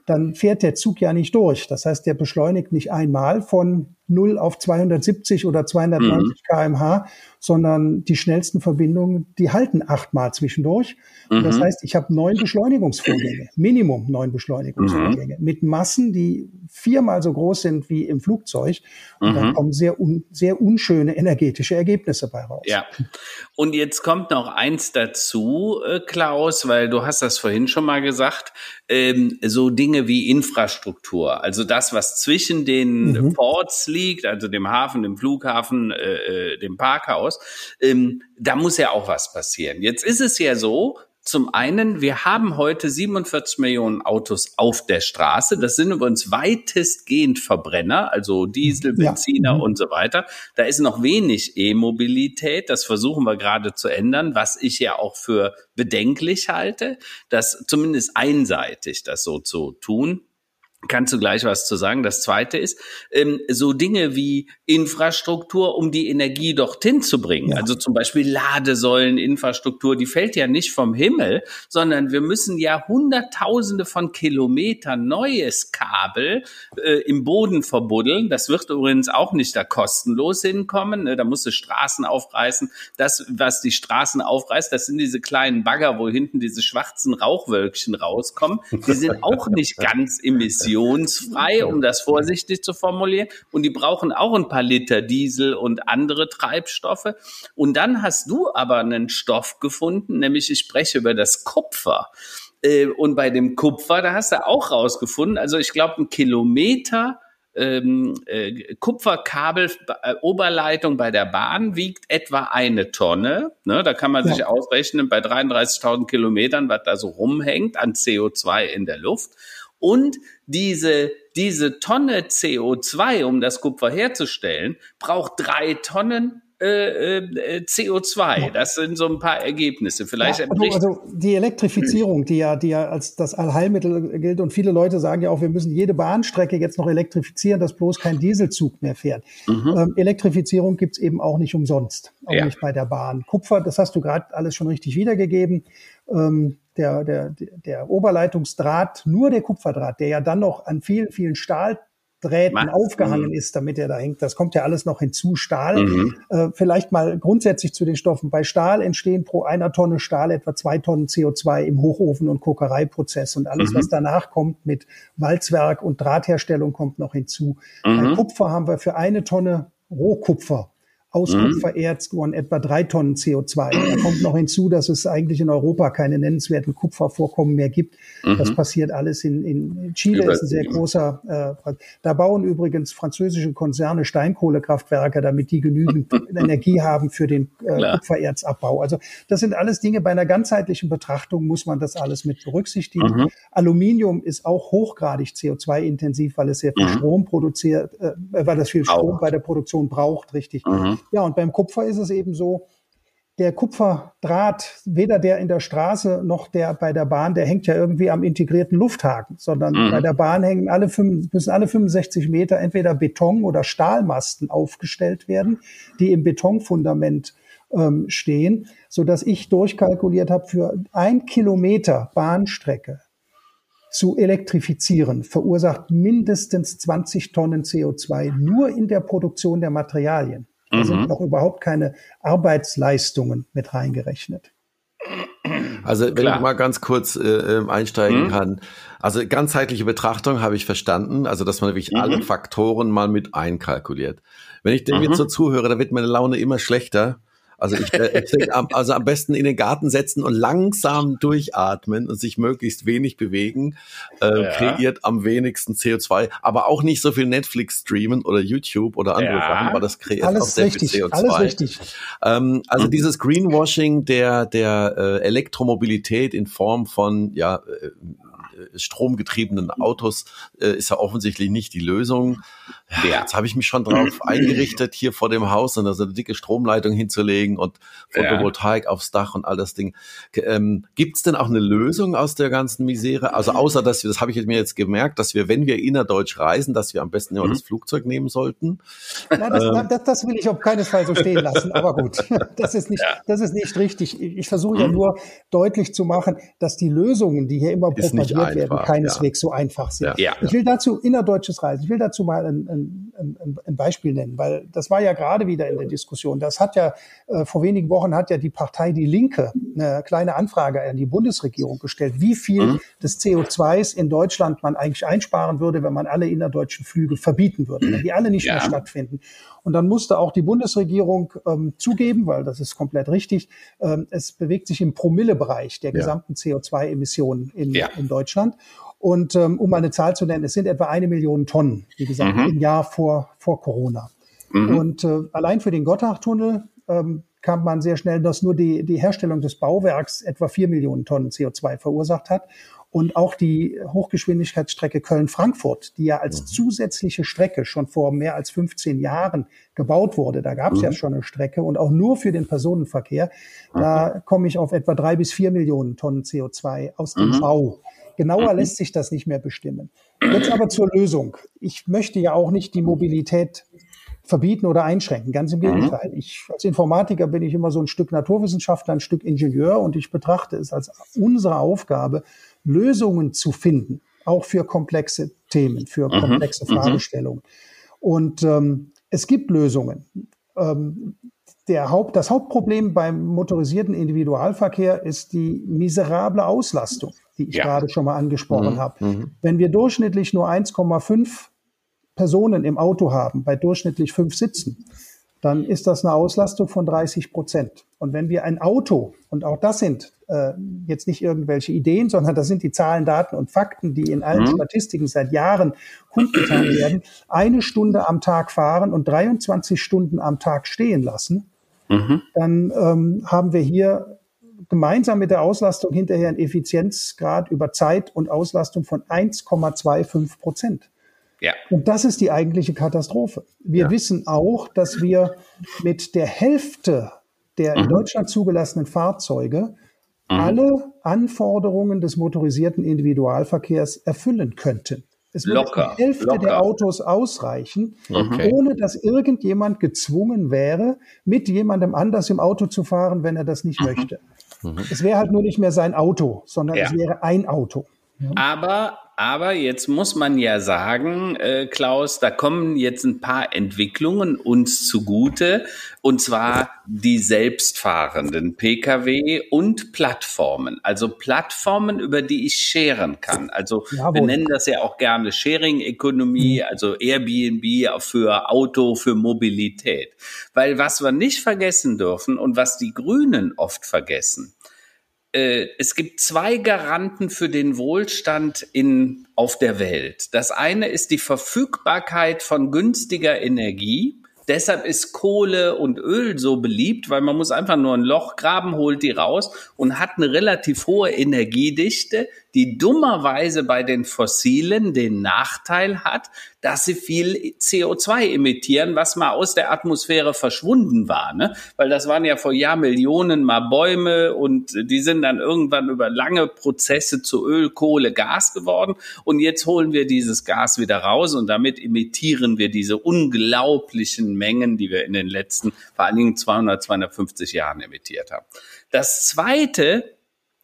dann fährt der Zug ja nicht durch. Das heißt, der beschleunigt nicht einmal von 0 auf 270 oder 290 mhm. kmh, sondern die schnellsten Verbindungen, die halten achtmal zwischendurch. Mhm. Das heißt, ich habe neun Beschleunigungsvorgänge, Minimum neun Beschleunigungsvorgänge, mhm. mit Massen, die viermal so groß sind wie im Flugzeug. Und da mhm. kommen sehr, un, sehr unschöne energetische Ergebnisse bei raus. Ja. Und jetzt kommt noch eins dazu, äh, Klaus, weil du hast das vorhin schon mal gesagt, ähm, so Dinge wie Infrastruktur, also das, was zwischen den mhm. Ports liegt, also dem Hafen, dem Flughafen, äh, äh dem Parkhaus, ähm, da muss ja auch was passieren. Jetzt ist es ja so, zum einen, wir haben heute 47 Millionen Autos auf der Straße. Das sind übrigens weitestgehend Verbrenner, also Diesel, Benziner ja. Mhm. und so weiter. Da ist noch wenig E-Mobilität. Das versuchen wir gerade zu ändern, was ich ja auch für bedenklich halte, dass zumindest einseitig das so zu tun. Kannst du gleich was zu sagen? Das zweite ist, ähm, so Dinge wie Infrastruktur, um die Energie dorthin zu bringen. Ja. Also zum Beispiel Ladesäuleninfrastruktur, die fällt ja nicht vom Himmel, sondern wir müssen ja hunderttausende von Kilometern neues Kabel äh, im Boden verbuddeln. Das wird übrigens auch nicht da kostenlos hinkommen. Ne? Da musst du Straßen aufreißen. Das, was die Straßen aufreißt, das sind diese kleinen Bagger, wo hinten diese schwarzen Rauchwölkchen rauskommen. Die sind auch nicht ganz emissionsfrei emissionsfrei, um das vorsichtig zu formulieren. Und die brauchen auch ein paar Liter Diesel und andere Treibstoffe. Und dann hast du aber einen Stoff gefunden, nämlich ich spreche über das Kupfer. Äh, und bei dem Kupfer, da hast du auch rausgefunden, also ich glaube, ein Kilometer ähm, äh, Kupferkabel äh, Oberleitung bei der Bahn wiegt etwa eine Tonne. Ne, da kann man ja. sich ausrechnen bei 33.000 Kilometern, was da so rumhängt an CO2 in der Luft. Und diese, diese Tonne CO2, um das Kupfer herzustellen, braucht drei Tonnen äh, äh, CO2. Das sind so ein paar Ergebnisse. Vielleicht ja, also, also die Elektrifizierung, die ja, die ja als das Allheilmittel gilt und viele Leute sagen ja auch, wir müssen jede Bahnstrecke jetzt noch elektrifizieren, dass bloß kein Dieselzug mehr fährt. Mhm. Ähm, Elektrifizierung gibt's eben auch nicht umsonst, auch ja. nicht bei der Bahn. Kupfer, das hast du gerade alles schon richtig wiedergegeben. Ähm, der, der, der Oberleitungsdraht, nur der Kupferdraht, der ja dann noch an vielen, vielen Stahldrähten Mann. aufgehangen mhm. ist, damit er da hängt. Das kommt ja alles noch hinzu. Stahl, mhm. äh, vielleicht mal grundsätzlich zu den Stoffen. Bei Stahl entstehen pro einer Tonne Stahl etwa zwei Tonnen CO2 im Hochofen- und Kokereiprozess. Und alles, mhm. was danach kommt mit Walzwerk und Drahtherstellung, kommt noch hinzu. Bei mhm. Kupfer haben wir für eine Tonne Rohkupfer aus mhm. Etwa drei Tonnen CO2. Da kommt noch hinzu, dass es eigentlich in Europa keine nennenswerten Kupfervorkommen mehr gibt. Mhm. Das passiert alles in, in Chile, ist ein sehr großer. Äh, da bauen übrigens französische Konzerne Steinkohlekraftwerke, damit die genügend Energie haben für den äh, Kupfererzabbau. Also das sind alles Dinge. Bei einer ganzheitlichen Betrachtung muss man das alles mit berücksichtigen. Mhm. Aluminium ist auch hochgradig CO2-intensiv, weil es sehr viel mhm. Strom produziert, äh, weil es viel Strom auch. bei der Produktion braucht, richtig. Mhm. Ja, und beim Kupfer ist es eben so, der Kupferdraht, weder der in der Straße noch der bei der Bahn, der hängt ja irgendwie am integrierten Lufthaken, sondern mhm. bei der Bahn hängen alle fünf, müssen alle 65 Meter entweder Beton- oder Stahlmasten aufgestellt werden, die im Betonfundament ähm, stehen, so dass ich durchkalkuliert habe, für ein Kilometer Bahnstrecke zu elektrifizieren, verursacht mindestens 20 Tonnen CO2 nur in der Produktion der Materialien. Da mhm. sind noch überhaupt keine Arbeitsleistungen mit reingerechnet. Also wenn Klar. ich mal ganz kurz äh, ähm, einsteigen mhm. kann. Also ganzheitliche Betrachtung habe ich verstanden, also dass man wirklich mhm. alle Faktoren mal mit einkalkuliert. Wenn ich dem mhm. jetzt so zuhöre, dann wird meine Laune immer schlechter. Also ich, äh, ich also am besten in den Garten setzen und langsam durchatmen und sich möglichst wenig bewegen, äh, ja. kreiert am wenigsten CO2, aber auch nicht so viel Netflix streamen oder YouTube oder andere ja. Sachen, weil das kreiert alles auch sehr richtig, viel CO2. Alles richtig. Ähm, also mhm. dieses Greenwashing der der äh, Elektromobilität in Form von ja äh, stromgetriebenen Autos äh, ist ja offensichtlich nicht die Lösung. Ja. Jetzt habe ich mich schon darauf eingerichtet, hier vor dem Haus und so eine dicke Stromleitung hinzulegen und Photovoltaik ja. aufs Dach und all das Ding. Ähm, Gibt es denn auch eine Lösung aus der ganzen Misere? Also außer, dass wir, das habe ich mir jetzt gemerkt, dass wir, wenn wir innerdeutsch reisen, dass wir am besten immer mhm. das Flugzeug nehmen sollten. Ja, das, ähm. das, das, will ich auf keinen Fall so stehen lassen, aber gut, das ist nicht, ja. das ist nicht richtig. Ich versuche ja mhm. nur deutlich zu machen, dass die Lösungen, die hier immer propagiert werden, keineswegs so einfach sind. Ich will dazu innerdeutsches Reisen, ich will dazu mal ein, ein, ein, Beispiel nennen, weil das war ja gerade wieder in der Diskussion. Das hat ja äh, vor wenigen Wochen hat ja die Partei Die Linke eine kleine Anfrage an die Bundesregierung gestellt, wie viel mhm. des CO2s in Deutschland man eigentlich einsparen würde, wenn man alle innerdeutschen Flüge verbieten würde, wenn die alle nicht ja. mehr stattfinden. Und dann musste auch die Bundesregierung ähm, zugeben, weil das ist komplett richtig, ähm, es bewegt sich im Promillebereich der gesamten ja. CO2-Emissionen in, ja. in Deutschland. Und ähm, um eine Zahl zu nennen, es sind etwa eine Million Tonnen, wie gesagt, mhm. im Jahr vor, vor Corona. Mhm. Und äh, allein für den Gotthardtunnel ähm, kam man sehr schnell, dass nur die, die Herstellung des Bauwerks etwa vier Millionen Tonnen CO2 verursacht hat. Und auch die Hochgeschwindigkeitsstrecke Köln-Frankfurt, die ja als mhm. zusätzliche Strecke schon vor mehr als 15 Jahren gebaut wurde, da gab es mhm. ja schon eine Strecke und auch nur für den Personenverkehr, da komme ich auf etwa drei bis vier Millionen Tonnen CO2 aus dem mhm. Bau Genauer mhm. lässt sich das nicht mehr bestimmen. Jetzt aber zur Lösung. Ich möchte ja auch nicht die Mobilität verbieten oder einschränken. Ganz im mhm. Gegenteil. Ich als Informatiker bin ich immer so ein Stück Naturwissenschaftler, ein Stück Ingenieur und ich betrachte es als unsere Aufgabe, Lösungen zu finden, auch für komplexe Themen, für mhm. komplexe mhm. Fragestellungen. Und ähm, es gibt Lösungen. Ähm, der Haupt, das Hauptproblem beim motorisierten Individualverkehr ist die miserable Auslastung, die ich ja. gerade schon mal angesprochen mhm. habe. Mhm. Wenn wir durchschnittlich nur 1,5 Personen im Auto haben, bei durchschnittlich fünf Sitzen, dann ist das eine Auslastung von 30 Prozent. Und wenn wir ein Auto, und auch das sind äh, jetzt nicht irgendwelche Ideen, sondern das sind die Zahlen, Daten und Fakten, die in allen mhm. Statistiken seit Jahren kundgetan werden, eine Stunde am Tag fahren und 23 Stunden am Tag stehen lassen, mhm. dann ähm, haben wir hier gemeinsam mit der Auslastung hinterher einen Effizienzgrad über Zeit und Auslastung von 1,25 Prozent. Ja. Und das ist die eigentliche Katastrophe. Wir ja. wissen auch, dass wir mit der Hälfte der mhm. in Deutschland zugelassenen Fahrzeuge mhm. alle Anforderungen des motorisierten Individualverkehrs erfüllen könnten. Es würde locker, die Hälfte locker. der Autos ausreichen, okay. ohne dass irgendjemand gezwungen wäre, mit jemandem anders im Auto zu fahren, wenn er das nicht mhm. möchte. Mhm. Es wäre halt nur nicht mehr sein Auto, sondern ja. es wäre ein Auto. Ja. Aber aber jetzt muss man ja sagen, äh, Klaus, da kommen jetzt ein paar Entwicklungen uns zugute, und zwar die selbstfahrenden Pkw und Plattformen. Also Plattformen, über die ich scheren kann. Also Jawohl. wir nennen das ja auch gerne Sharing-Ökonomie, mhm. also Airbnb für Auto, für Mobilität. Weil was wir nicht vergessen dürfen und was die Grünen oft vergessen, äh, es gibt zwei Garanten für den Wohlstand in, auf der Welt. Das eine ist die Verfügbarkeit von günstiger Energie. Deshalb ist Kohle und Öl so beliebt, weil man muss einfach nur ein Loch graben, holt die raus und hat eine relativ hohe Energiedichte, die dummerweise bei den Fossilen den Nachteil hat, dass sie viel CO2 emittieren, was mal aus der Atmosphäre verschwunden war. Ne? Weil das waren ja vor Jahrmillionen mal Bäume und die sind dann irgendwann über lange Prozesse zu Öl, Kohle, Gas geworden. Und jetzt holen wir dieses Gas wieder raus und damit emittieren wir diese unglaublichen Mengen, die wir in den letzten vor allen Dingen 200, 250 Jahren emittiert haben. Das Zweite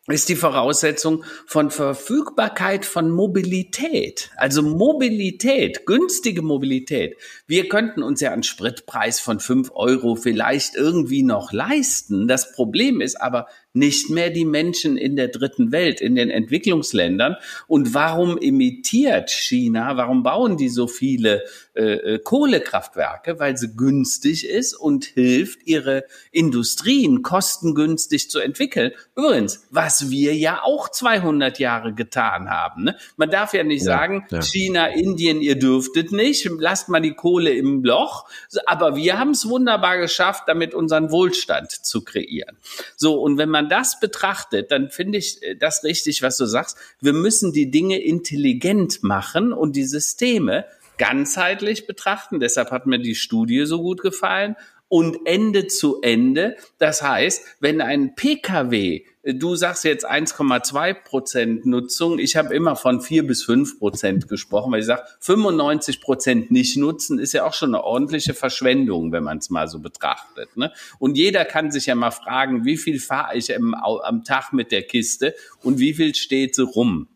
ist die Voraussetzung von Verfügbarkeit von Mobilität. Also Mobilität, günstige Mobilität. Wir könnten uns ja einen Spritpreis von fünf Euro vielleicht irgendwie noch leisten. Das Problem ist aber, nicht mehr die Menschen in der dritten Welt, in den Entwicklungsländern. Und warum imitiert China, warum bauen die so viele äh, äh, Kohlekraftwerke? Weil sie günstig ist und hilft, ihre Industrien kostengünstig zu entwickeln. Übrigens, was wir ja auch 200 Jahre getan haben. Ne? Man darf ja nicht ja, sagen, ja. China, Indien, ihr dürftet nicht, lasst mal die Kohle im Loch. Aber wir haben es wunderbar geschafft, damit unseren Wohlstand zu kreieren. So, und wenn man man das betrachtet, dann finde ich äh, das richtig, was du sagst. Wir müssen die Dinge intelligent machen und die Systeme ganzheitlich betrachten. Deshalb hat mir die Studie so gut gefallen und Ende zu Ende. Das heißt, wenn ein Pkw Du sagst jetzt 1,2 Prozent Nutzung. Ich habe immer von 4 bis 5 Prozent gesprochen, weil ich sage, 95 Prozent nicht nutzen ist ja auch schon eine ordentliche Verschwendung, wenn man es mal so betrachtet. Ne? Und jeder kann sich ja mal fragen, wie viel fahre ich im, am Tag mit der Kiste und wie viel steht so rum.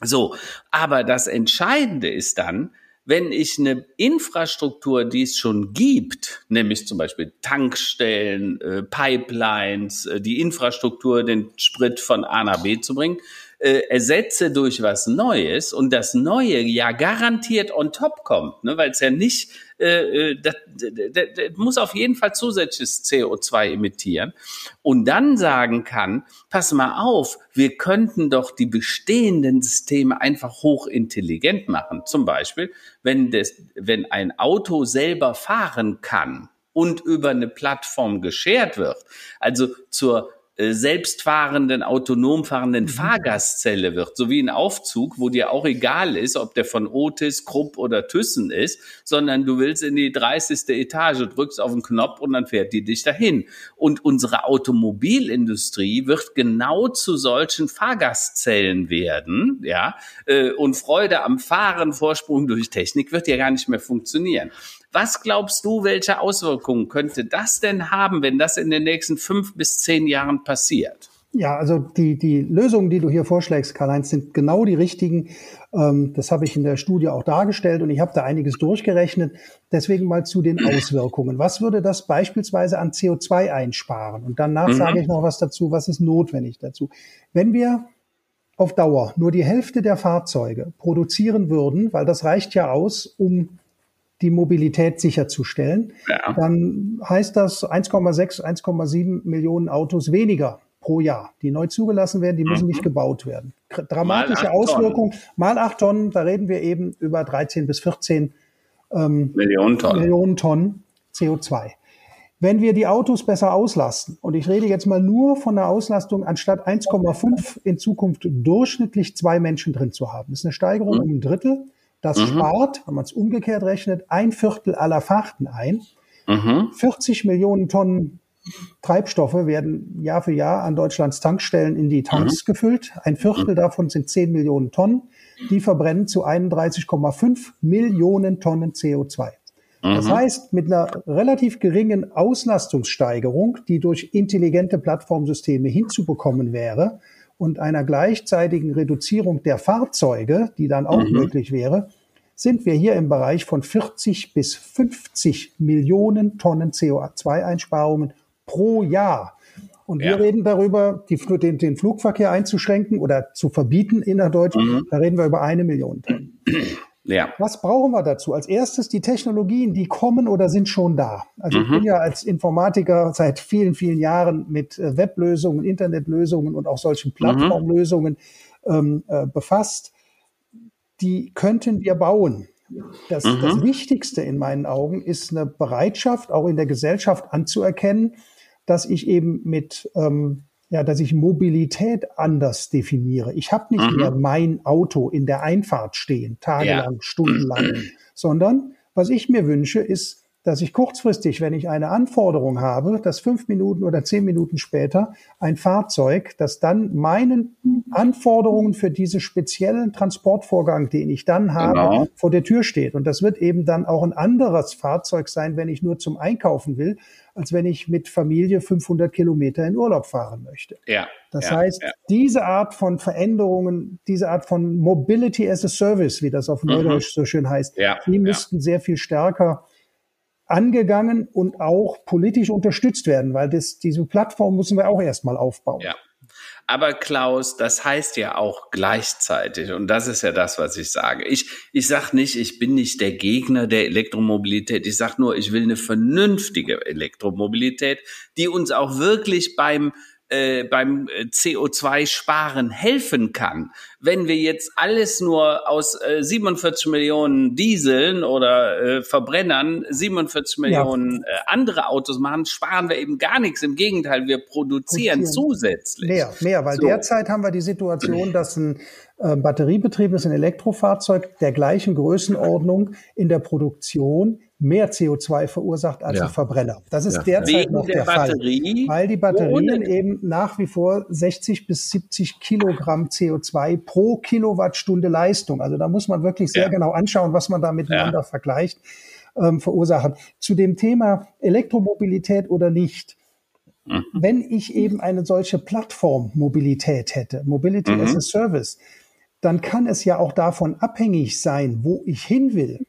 So, aber das Entscheidende ist dann, wenn ich eine Infrastruktur, die es schon gibt, nämlich zum Beispiel Tankstellen, äh, Pipelines, äh, die Infrastruktur, den Sprit von A nach B zu bringen, äh, ersetze durch was Neues und das Neue ja garantiert on top kommt, ne, weil es ja nicht, äh, äh das, muss auf jeden Fall zusätzliches CO2 emittieren und dann sagen kann, pass mal auf, wir könnten doch die bestehenden Systeme einfach hochintelligent machen. Zum Beispiel, wenn, das, wenn ein Auto selber fahren kann und über eine Plattform geschert wird, also zur selbstfahrenden, autonom fahrenden mhm. Fahrgastzelle wird, so wie ein Aufzug, wo dir auch egal ist, ob der von Otis, Krupp oder Thyssen ist, sondern du willst in die 30. Etage, drückst auf den Knopf und dann fährt die dich dahin. Und unsere Automobilindustrie wird genau zu solchen Fahrgastzellen werden, ja, äh, und Freude am Fahren, Vorsprung durch Technik wird ja gar nicht mehr funktionieren. Was glaubst du, welche Auswirkungen könnte das denn haben, wenn das in den nächsten fünf bis zehn Jahren passiert? Ja, also die, die Lösungen, die du hier vorschlägst, Karl-Heinz, sind genau die richtigen. Ähm, das habe ich in der Studie auch dargestellt und ich habe da einiges durchgerechnet. Deswegen mal zu den Auswirkungen. Was würde das beispielsweise an CO2 einsparen? Und danach mhm. sage ich noch was dazu, was ist notwendig dazu. Wenn wir auf Dauer nur die Hälfte der Fahrzeuge produzieren würden, weil das reicht ja aus, um die Mobilität sicherzustellen, ja. dann heißt das 1,6, 1,7 Millionen Autos weniger pro Jahr, die neu zugelassen werden, die müssen mhm. nicht gebaut werden. Dramatische Auswirkungen, mal acht Tonnen, da reden wir eben über 13 bis 14 ähm, Millionen, Tonnen. Millionen Tonnen CO2. Wenn wir die Autos besser auslasten, und ich rede jetzt mal nur von der Auslastung, anstatt 1,5 in Zukunft durchschnittlich zwei Menschen drin zu haben, das ist eine Steigerung mhm. um ein Drittel. Das mhm. spart, wenn man es umgekehrt rechnet, ein Viertel aller Fahrten ein. Mhm. 40 Millionen Tonnen Treibstoffe werden Jahr für Jahr an Deutschlands Tankstellen in die Tanks mhm. gefüllt. Ein Viertel mhm. davon sind 10 Millionen Tonnen. Die verbrennen zu 31,5 Millionen Tonnen CO2. Das mhm. heißt, mit einer relativ geringen Auslastungssteigerung, die durch intelligente Plattformsysteme hinzubekommen wäre, und einer gleichzeitigen Reduzierung der Fahrzeuge, die dann auch mhm. möglich wäre, sind wir hier im Bereich von 40 bis 50 Millionen Tonnen CO2-Einsparungen pro Jahr. Und ja. wir reden darüber, die, den, den, Flugverkehr einzuschränken oder zu verbieten innerdeutsch. Mhm. Da reden wir über eine Million Tonnen. Ja. Was brauchen wir dazu? Als erstes die Technologien, die kommen oder sind schon da. Also mhm. ich bin ja als Informatiker seit vielen, vielen Jahren mit äh, Weblösungen, Internetlösungen und auch solchen mhm. Plattformlösungen ähm, äh, befasst. Die könnten wir bauen. Das, mhm. das Wichtigste in meinen Augen ist eine Bereitschaft, auch in der Gesellschaft anzuerkennen, dass ich eben mit ähm, ja, dass ich Mobilität anders definiere. Ich habe nicht mhm. mehr mein Auto in der Einfahrt stehen, tagelang, ja. stundenlang, sondern was ich mir wünsche, ist dass ich kurzfristig, wenn ich eine Anforderung habe, dass fünf Minuten oder zehn Minuten später ein Fahrzeug, das dann meinen Anforderungen für diesen speziellen Transportvorgang, den ich dann habe, genau. vor der Tür steht. Und das wird eben dann auch ein anderes Fahrzeug sein, wenn ich nur zum Einkaufen will, als wenn ich mit Familie 500 Kilometer in Urlaub fahren möchte. Ja. Das ja, heißt, ja. diese Art von Veränderungen, diese Art von Mobility as a Service, wie das auf mhm. Neudeutsch mhm. so schön heißt, ja, die müssten sehr viel stärker angegangen und auch politisch unterstützt werden, weil das, diese Plattform müssen wir auch erstmal aufbauen. Ja. Aber Klaus, das heißt ja auch gleichzeitig, und das ist ja das, was ich sage. Ich, ich sage nicht, ich bin nicht der Gegner der Elektromobilität. Ich sage nur, ich will eine vernünftige Elektromobilität, die uns auch wirklich beim äh, beim äh, CO2-Sparen helfen kann. Wenn wir jetzt alles nur aus äh, 47 Millionen Dieseln oder äh, Verbrennern 47 Millionen ja. äh, andere Autos machen, sparen wir eben gar nichts. Im Gegenteil, wir produzieren, produzieren. zusätzlich. Mehr, mehr, weil so. derzeit haben wir die Situation, dass ein batteriebetriebenes ein Elektrofahrzeug der gleichen Größenordnung in der Produktion mehr CO2 verursacht als ja. ein Verbrenner. Das ist ja. derzeit Wegen noch der, der Batterie, Fall, weil die Batterien eben nach wie vor 60 bis 70 Kilogramm CO2 pro Kilowattstunde Leistung, also da muss man wirklich sehr ja. genau anschauen, was man da miteinander vergleicht, ähm, verursachen. Zu dem Thema Elektromobilität oder nicht, mhm. wenn ich eben eine solche Plattformmobilität hätte, Mobility mhm. as a Service, dann kann es ja auch davon abhängig sein, wo ich hin will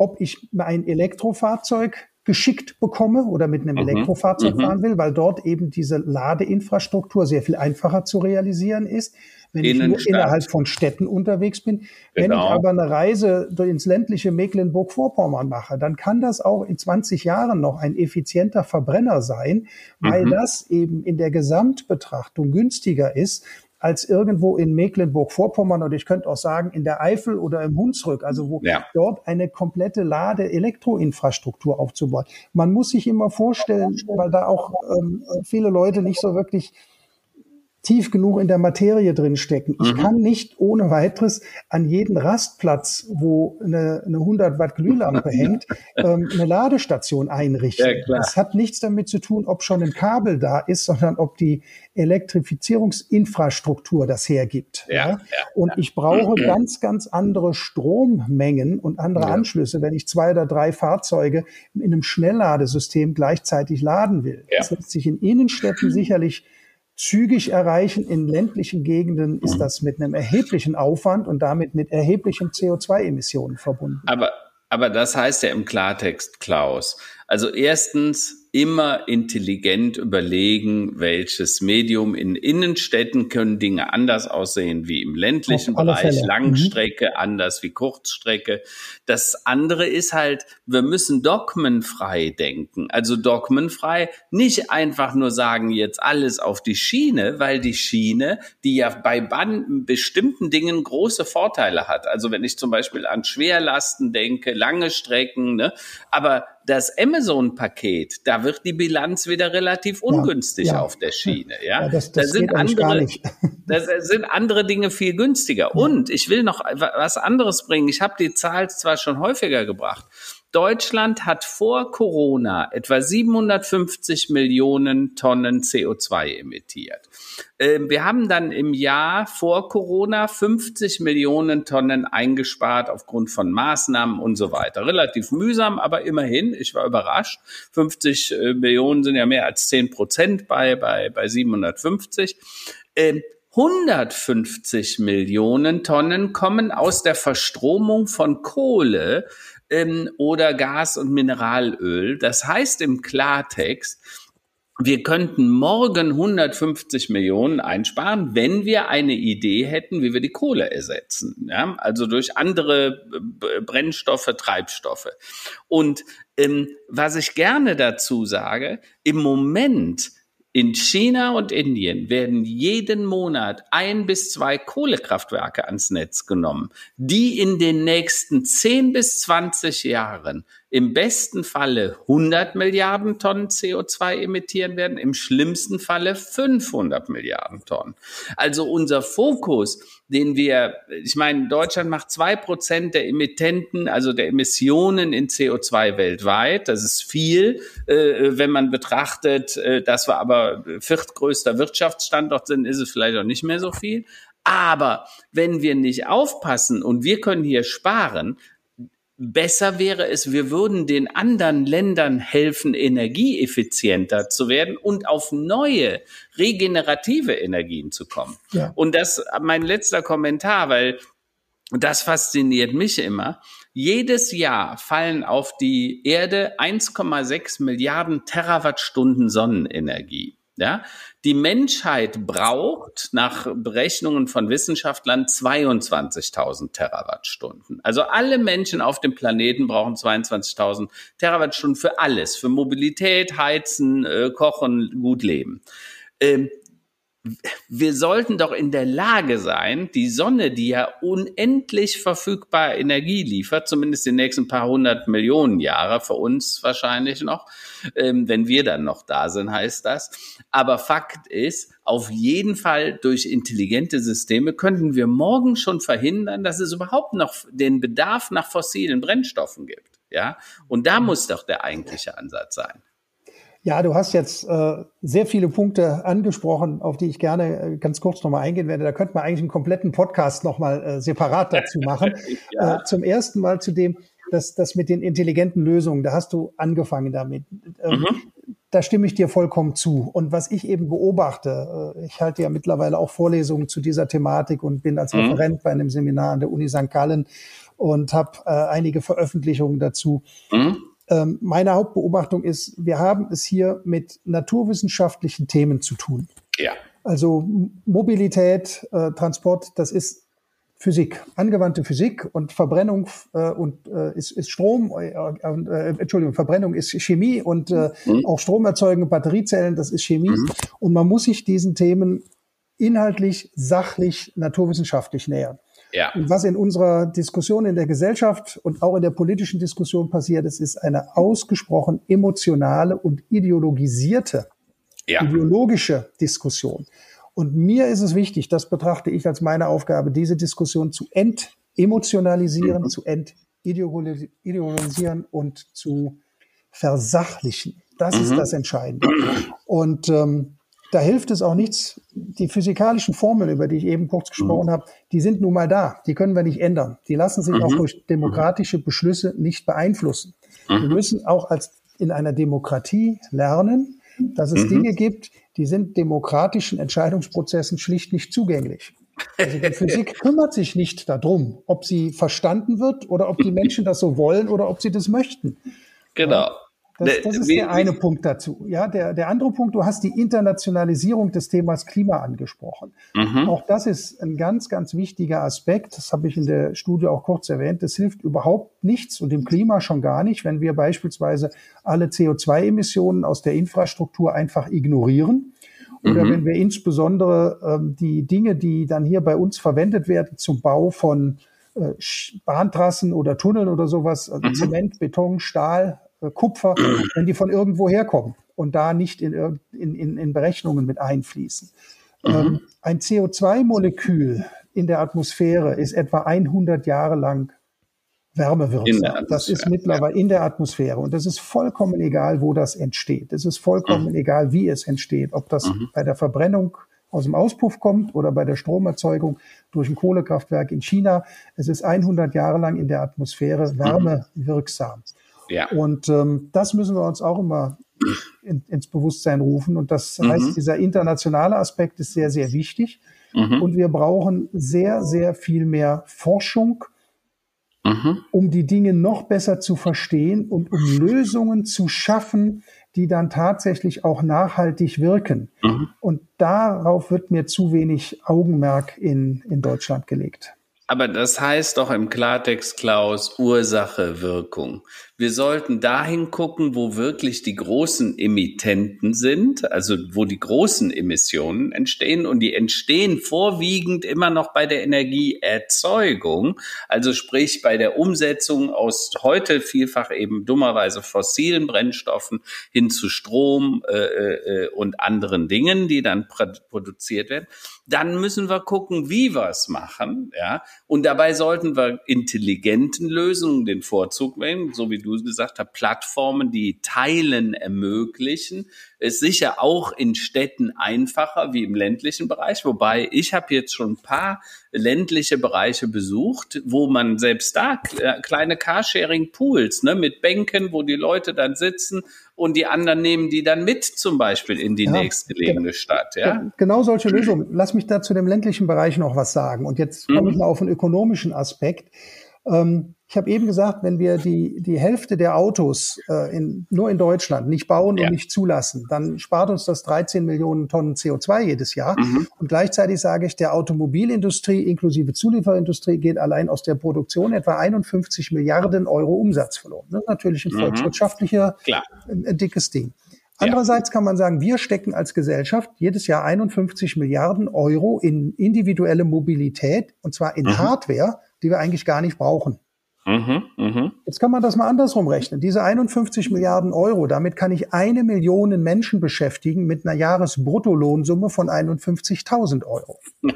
ob ich ein Elektrofahrzeug geschickt bekomme oder mit einem mhm. Elektrofahrzeug mhm. fahren will, weil dort eben diese Ladeinfrastruktur sehr viel einfacher zu realisieren ist, wenn ich nur innerhalb von Städten unterwegs bin. Genau. Wenn ich genau. aber eine Reise ins ländliche Mecklenburg-Vorpommern mache, dann kann das auch in 20 Jahren noch ein effizienter Verbrenner sein, weil mhm. das eben in der Gesamtbetrachtung günstiger ist, als irgendwo in Mecklenburg-Vorpommern oder ich könnte auch sagen in der Eifel oder im Hunsrück, also wo ja. dort eine komplette Lade-Elektroinfrastruktur aufzubauen. Man muss sich immer vorstellen, weil da auch ähm, viele Leute nicht so wirklich tief genug in der Materie drin stecken. Ich mhm. kann nicht ohne weiteres an jeden Rastplatz, wo eine, eine 100 Watt Glühlampe hängt, ähm, eine Ladestation einrichten. Ja, das hat nichts damit zu tun, ob schon ein Kabel da ist, sondern ob die Elektrifizierungsinfrastruktur das hergibt. Ja, ja? Und ich brauche ganz, ganz andere Strommengen und andere. Anschlüsse, wenn ich zwei oder drei Fahrzeuge in einem Schnellladesystem gleichzeitig laden will. Das lässt sich in Innenstädten sicherlich zügig erreichen. In ländlichen Gegenden ist das mit einem erheblichen Aufwand und damit mit erheblichen CO2-Emissionen verbunden. Aber, aber das heißt ja im Klartext, Klaus. Also erstens, immer intelligent überlegen, welches Medium in Innenstädten können Dinge anders aussehen wie im ländlichen Bereich, Fälle. Langstrecke mhm. anders wie Kurzstrecke. Das andere ist halt, wir müssen dogmenfrei denken. Also dogmenfrei, nicht einfach nur sagen, jetzt alles auf die Schiene, weil die Schiene, die ja bei bestimmten Dingen große Vorteile hat. Also wenn ich zum Beispiel an Schwerlasten denke, lange Strecken, ne? aber das Amazon-Paket, da wird die Bilanz wieder relativ ungünstig ja, ja. auf der Schiene. Ja, ja das, das da sind andere, da sind andere Dinge viel günstiger. Und ich will noch was anderes bringen. Ich habe die Zahl zwar schon häufiger gebracht. Deutschland hat vor Corona etwa 750 Millionen Tonnen CO2 emittiert. Ähm, wir haben dann im Jahr vor Corona 50 Millionen Tonnen eingespart aufgrund von Maßnahmen und so weiter. Relativ mühsam, aber immerhin, ich war überrascht. 50 äh, Millionen sind ja mehr als 10 Prozent bei, bei, bei 750. 150 ähm, Millionen Tonnen kommen aus der Verstromung von Kohle ähm, oder Gas und Mineralöl. Das heißt im Klartext, wir könnten morgen 150 Millionen einsparen, wenn wir eine Idee hätten, wie wir die Kohle ersetzen. Ja? Also durch andere Brennstoffe, Treibstoffe. Und ähm, was ich gerne dazu sage, im Moment in China und Indien werden jeden Monat ein bis zwei Kohlekraftwerke ans Netz genommen, die in den nächsten 10 bis 20 Jahren im besten Falle 100 Milliarden Tonnen CO2 emittieren werden, im schlimmsten Falle 500 Milliarden Tonnen. Also unser Fokus, den wir, ich meine, Deutschland macht zwei Prozent der Emittenten, also der Emissionen in CO2 weltweit. Das ist viel, äh, wenn man betrachtet, äh, dass wir aber viertgrößter Wirtschaftsstandort sind, ist es vielleicht auch nicht mehr so viel. Aber wenn wir nicht aufpassen und wir können hier sparen, Besser wäre es, wir würden den anderen Ländern helfen, energieeffizienter zu werden und auf neue regenerative Energien zu kommen. Ja. Und das mein letzter Kommentar, weil das fasziniert mich immer. Jedes Jahr fallen auf die Erde 1,6 Milliarden Terawattstunden Sonnenenergie. Ja, die Menschheit braucht nach Berechnungen von Wissenschaftlern 22.000 Terawattstunden. Also alle Menschen auf dem Planeten brauchen 22.000 Terawattstunden für alles, für Mobilität, Heizen, äh, Kochen, gut leben. Ähm, wir sollten doch in der Lage sein, die Sonne, die ja unendlich verfügbar Energie liefert, zumindest die nächsten paar hundert Millionen Jahre, für uns wahrscheinlich noch, ähm, wenn wir dann noch da sind, heißt das. Aber Fakt ist, auf jeden Fall durch intelligente Systeme könnten wir morgen schon verhindern, dass es überhaupt noch den Bedarf nach fossilen Brennstoffen gibt. Ja, und da muss doch der eigentliche Ansatz sein. Ja, du hast jetzt äh, sehr viele Punkte angesprochen, auf die ich gerne äh, ganz kurz nochmal eingehen werde. Da könnte man eigentlich einen kompletten Podcast nochmal äh, separat dazu machen. ja. äh, zum ersten Mal zu dem, dass das mit den intelligenten Lösungen, da hast du angefangen damit. Ähm, mhm. Da stimme ich dir vollkommen zu. Und was ich eben beobachte, äh, ich halte ja mittlerweile auch Vorlesungen zu dieser Thematik und bin als mhm. Referent bei einem Seminar an der Uni St. Gallen und habe äh, einige Veröffentlichungen dazu. Mhm ähm, meine Hauptbeobachtung ist, wir haben es hier mit naturwissenschaftlichen Themen zu tun. Ja. Also Mobilität, äh, Transport, das ist Physik, angewandte Physik und Verbrennung äh, und äh, ist, ist Strom, äh, äh, Entschuldigung, Verbrennung ist Chemie und äh, mhm. auch Strom erzeugen, Batteriezellen, das ist Chemie. Mhm. Und man muss sich diesen Themen inhaltlich, sachlich, naturwissenschaftlich nähern. Ja. Und was in unserer Diskussion in der Gesellschaft und auch in der politischen Diskussion passiert ist, ist eine ausgesprochen emotionale und ideologisierte, ja. ideologische Diskussion. Und mir ist es wichtig, das betrachte ich als meine Aufgabe, diese Diskussion zu entemotionalisieren, mhm. zu entideologisieren und zu versachlichen. Das mhm. ist das Entscheidende. Und ähm, da hilft es auch nichts. Die physikalischen Formeln, über die ich eben kurz gesprochen mhm. habe, die sind nun mal da. Die können wir nicht ändern. Die lassen sich mhm. auch durch demokratische Beschlüsse nicht beeinflussen. Mhm. Wir müssen auch als in einer Demokratie lernen, dass es mhm. Dinge gibt, die sind demokratischen Entscheidungsprozessen schlicht nicht zugänglich. Also die Physik kümmert sich nicht darum, ob sie verstanden wird oder ob die Menschen das so wollen oder ob sie das möchten. Genau. Das, das ist der eine Punkt dazu. Ja, der, der andere Punkt, du hast die Internationalisierung des Themas Klima angesprochen. Mhm. Auch das ist ein ganz, ganz wichtiger Aspekt. Das habe ich in der Studie auch kurz erwähnt. Das hilft überhaupt nichts und dem Klima schon gar nicht, wenn wir beispielsweise alle CO2-Emissionen aus der Infrastruktur einfach ignorieren. Oder mhm. wenn wir insbesondere ähm, die Dinge, die dann hier bei uns verwendet werden zum Bau von äh, Bahntrassen oder Tunneln oder sowas, also mhm. Zement, Beton, Stahl, Kupfer, wenn die von irgendwo herkommen und da nicht in, in, in, in Berechnungen mit einfließen. Mhm. Ähm, ein CO2-Molekül in der Atmosphäre ist etwa 100 Jahre lang wärmewirksam. Das ist mittlerweile ja. in der Atmosphäre und das ist vollkommen egal, wo das entsteht. Es ist vollkommen mhm. egal, wie es entsteht, ob das mhm. bei der Verbrennung aus dem Auspuff kommt oder bei der Stromerzeugung durch ein Kohlekraftwerk in China. Es ist 100 Jahre lang in der Atmosphäre mhm. wärmewirksam. Ja. Und ähm, das müssen wir uns auch immer in, ins Bewusstsein rufen. Und das mhm. heißt, dieser internationale Aspekt ist sehr, sehr wichtig. Mhm. Und wir brauchen sehr, sehr viel mehr Forschung, mhm. um die Dinge noch besser zu verstehen und um Lösungen zu schaffen, die dann tatsächlich auch nachhaltig wirken. Mhm. Und darauf wird mir zu wenig Augenmerk in, in Deutschland gelegt. Aber das heißt doch im Klartext, Klaus, Ursache, Wirkung. Wir sollten dahin gucken, wo wirklich die großen Emittenten sind, also wo die großen Emissionen entstehen und die entstehen vorwiegend immer noch bei der Energieerzeugung, also sprich bei der Umsetzung aus heute vielfach eben dummerweise fossilen Brennstoffen hin zu Strom äh, äh, und anderen Dingen, die dann produziert werden. Dann müssen wir gucken, wie wir es machen, ja, und dabei sollten wir intelligenten Lösungen den Vorzug wählen, so wie du du gesagt hast, Plattformen, die Teilen ermöglichen, ist sicher auch in Städten einfacher wie im ländlichen Bereich. Wobei ich habe jetzt schon ein paar ländliche Bereiche besucht, wo man selbst da kleine Carsharing-Pools ne, mit Bänken, wo die Leute dann sitzen und die anderen nehmen die dann mit zum Beispiel in die ja, nächstgelegene Stadt. Ja? Genau solche Lösungen. Lass mich da zu dem ländlichen Bereich noch was sagen. Und jetzt komme mhm. ich mal auf einen ökonomischen Aspekt. Ähm, ich habe eben gesagt, wenn wir die, die Hälfte der Autos äh, in, nur in Deutschland nicht bauen ja. und nicht zulassen, dann spart uns das 13 Millionen Tonnen CO2 jedes Jahr. Mhm. Und gleichzeitig sage ich, der Automobilindustrie inklusive Zulieferindustrie geht allein aus der Produktion etwa 51 Milliarden Euro Umsatz verloren. Das ist natürlich ein mhm. volkswirtschaftlicher ein, dickes Ding. Andererseits kann man sagen, wir stecken als Gesellschaft jedes Jahr 51 Milliarden Euro in individuelle Mobilität, und zwar in mhm. Hardware, die wir eigentlich gar nicht brauchen. Mhm, mh. Jetzt kann man das mal andersrum rechnen. Diese 51 Milliarden Euro, damit kann ich eine Million Menschen beschäftigen mit einer Jahresbruttolohnsumme von 51.000 Euro.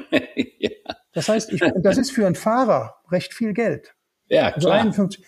ja. Das heißt, ich, das ist für einen Fahrer recht viel Geld. Ja, also klar. Also 51,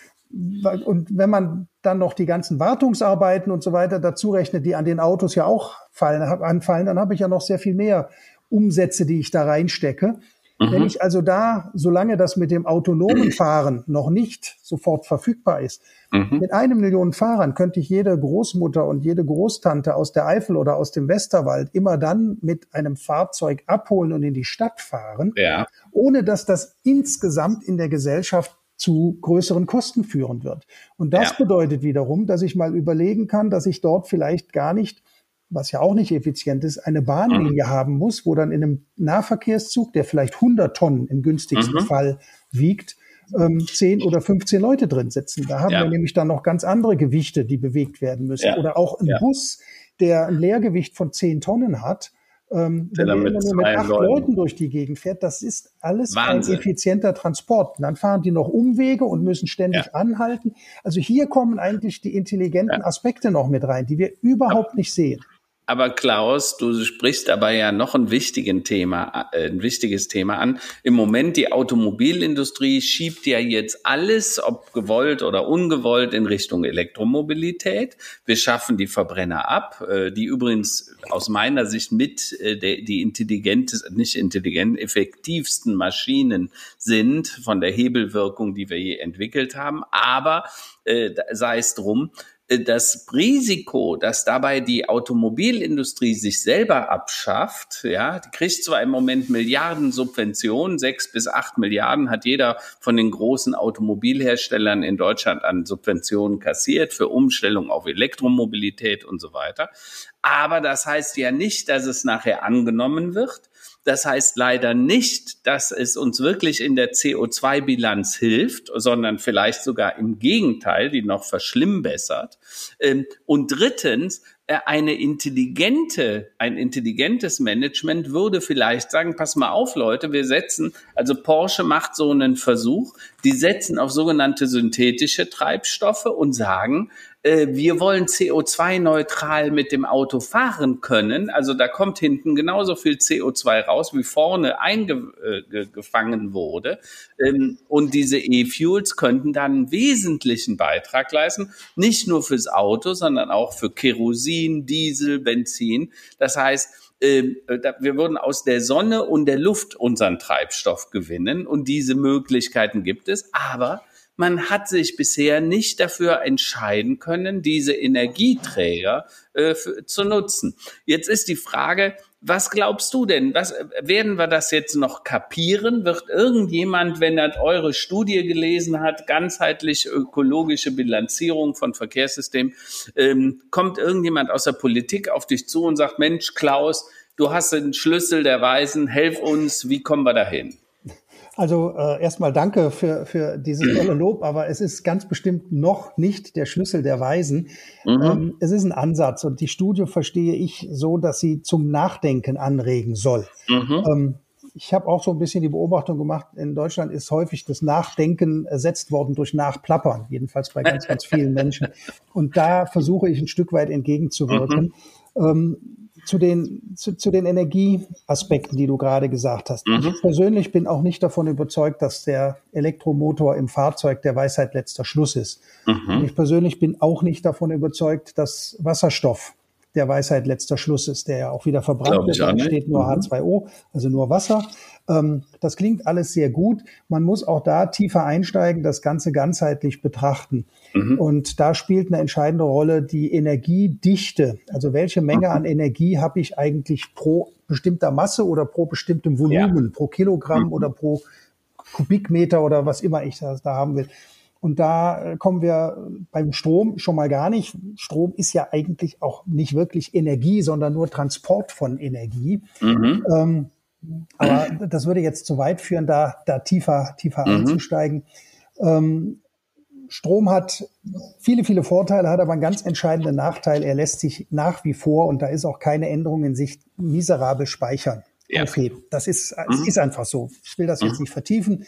und wenn man dann noch die ganzen Wartungsarbeiten und so weiter dazu rechnet, die an den Autos ja auch fallen, anfallen, dann habe ich ja noch sehr viel mehr Umsätze, die ich da reinstecke. Mhm. Wenn ich also da, solange das mit dem autonomen Fahren noch nicht sofort verfügbar ist, mhm. mit einem Million Fahrern könnte ich jede Großmutter und jede Großtante aus der Eifel oder aus dem Westerwald immer dann mit einem Fahrzeug abholen und in die Stadt fahren, ja. ohne dass das insgesamt in der Gesellschaft zu größeren Kosten führen wird. Und das ja. bedeutet wiederum, dass ich mal überlegen kann, dass ich dort vielleicht gar nicht was ja auch nicht effizient ist, eine Bahnlinie mhm. haben muss, wo dann in einem Nahverkehrszug, der vielleicht 100 Tonnen im günstigsten mhm. Fall wiegt, ähm, 10 oder 15 Leute drin sitzen. Da haben ja. wir nämlich dann noch ganz andere Gewichte, die bewegt werden müssen. Ja. Oder auch ein ja. Bus, der ein Leergewicht von 10 Tonnen hat, ähm, wenn er nur mit acht Leuten. Leuten durch die Gegend fährt, das ist alles Wahnsinn. ein effizienter Transport. Und dann fahren die noch Umwege und müssen ständig ja. anhalten. Also hier kommen eigentlich die intelligenten ja. Aspekte noch mit rein, die wir überhaupt ja. nicht sehen. Aber Klaus, du sprichst aber ja noch ein wichtigen Thema, äh, ein wichtiges Thema an. Im Moment die Automobilindustrie schiebt ja jetzt alles, ob gewollt oder ungewollt, in Richtung Elektromobilität. Wir schaffen die Verbrenner ab, äh, die übrigens aus meiner Sicht mit äh, die intelligentes, nicht intelligent, effektivsten Maschinen sind von der Hebelwirkung, die wir je entwickelt haben. Aber sei es drum, das Risiko, dass dabei die Automobilindustrie sich selber abschafft, ja, die kriegt zwar im Moment Milliarden Subventionen, sechs bis acht Milliarden hat jeder von den großen Automobilherstellern in Deutschland an Subventionen kassiert für Umstellung auf Elektromobilität und so weiter. Aber das heißt ja nicht, dass es nachher angenommen wird. Das heißt leider nicht, dass es uns wirklich in der CO2-Bilanz hilft, sondern vielleicht sogar im Gegenteil, die noch verschlimmbessert. Ähm, und drittens, äh, eine intelligente, ein intelligentes Management würde vielleicht sagen, pass mal auf, Leute, wir setzen, also Porsche macht so einen Versuch, die setzen auf sogenannte synthetische Treibstoffe und sagen, äh, wir wollen CO2-neutral mit dem Auto fahren können. Also da kommt hinten genauso viel CO2 raus, wie vorne eingefangen wurde. Ähm, und diese E-Fuels könnten dann einen wesentlichen Beitrag leisten, nicht nur fürs Auto, sondern auch für Kerosin, Diesel, Benzin. Das heißt, wir würden aus der Sonne und der Luft unseren Treibstoff gewinnen und diese Möglichkeiten gibt es. Aber man hat sich bisher nicht dafür entscheiden können, diese Energieträger äh, zu nutzen. Jetzt ist die Frage, was glaubst du denn? Was werden wir das jetzt noch kapieren? Wird irgendjemand, wenn er eure Studie gelesen hat, ganzheitlich ökologische Bilanzierung von Verkehrssystemen, ähm, kommt irgendjemand aus der Politik auf dich zu und sagt, Mensch, Klaus, du hast den Schlüssel der Weisen, helf uns, wie kommen wir dahin? Also äh, erstmal danke für, für dieses tolle Lob, aber es ist ganz bestimmt noch nicht der Schlüssel der Weisen. Mhm. Ähm, es ist ein Ansatz und die Studie verstehe ich so, dass sie zum Nachdenken anregen soll. Mhm. Ähm, ich habe auch so ein bisschen die Beobachtung gemacht, in Deutschland ist häufig das Nachdenken ersetzt worden durch Nachplappern, jedenfalls bei ganz, ganz vielen Menschen. Und da versuche ich ein Stück weit entgegenzuwirken. Mhm. Ähm, zu den, zu, zu den Energieaspekten, die du gerade gesagt hast. Mhm. Ich persönlich bin auch nicht davon überzeugt, dass der Elektromotor im Fahrzeug der Weisheit letzter Schluss ist. Mhm. Ich persönlich bin auch nicht davon überzeugt, dass Wasserstoff der Weisheit letzter Schluss ist, der ja auch wieder verbrannt wird. Da steht nur mhm. H2O, also nur Wasser. Ähm, das klingt alles sehr gut. Man muss auch da tiefer einsteigen, das Ganze ganzheitlich betrachten. Mhm. Und da spielt eine entscheidende Rolle die Energiedichte. Also welche Menge an Energie habe ich eigentlich pro bestimmter Masse oder pro bestimmtem Volumen, ja. pro Kilogramm mhm. oder pro Kubikmeter oder was immer ich da, da haben will. Und da äh, kommen wir beim Strom schon mal gar nicht. Strom ist ja eigentlich auch nicht wirklich Energie, sondern nur Transport von Energie. Mhm. Ähm, aber das würde jetzt zu weit führen, da, da tiefer, tiefer mhm. einzusteigen. Ähm, Strom hat viele, viele Vorteile, hat aber einen ganz entscheidenden Nachteil. Er lässt sich nach wie vor, und da ist auch keine Änderung in Sicht, miserabel speichern. Ja. Aufheben. Das ist, mhm. ist einfach so. Ich will das jetzt mhm. nicht vertiefen.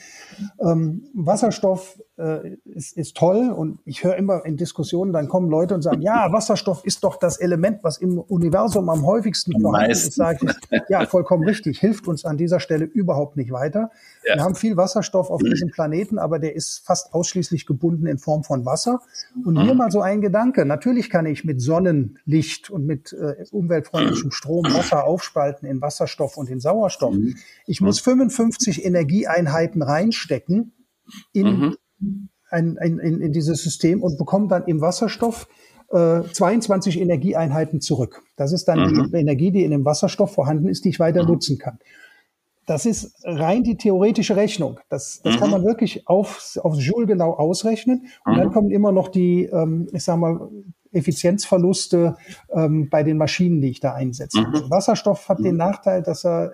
Ähm, Wasserstoff äh, ist, ist toll und ich höre immer in Diskussionen, dann kommen Leute und sagen, ja, Wasserstoff ist doch das Element, was im Universum am häufigsten vorhanden ist. Sage ich, ja, vollkommen richtig, hilft uns an dieser Stelle überhaupt nicht weiter. Ja. Wir haben viel Wasserstoff auf diesem Planeten, aber der ist fast ausschließlich gebunden in Form von Wasser. Und mhm. hier mal so ein Gedanke. Natürlich kann ich mit Sonnenlicht und mit äh, umweltfreundlichem Strom Wasser aufspalten in Wasserstoff und in Sauerstoff. Mhm. Ich muss 55 Energieeinheiten reinstecken in mhm ein, ein, in, in dieses System und bekommt dann im Wasserstoff äh, 22 Energieeinheiten zurück. Das ist dann mhm. die Energie, die in dem Wasserstoff vorhanden ist, die ich weiter mhm. nutzen kann. Das ist rein die theoretische Rechnung. Das, das mhm. kann man wirklich auf, aufs Joule genau ausrechnen. Und dann mhm. kommen immer noch die, ähm, ich sag mal, Effizienzverluste ähm, bei den Maschinen, die ich da einsetze. Mhm. Wasserstoff hat den Nachteil, dass er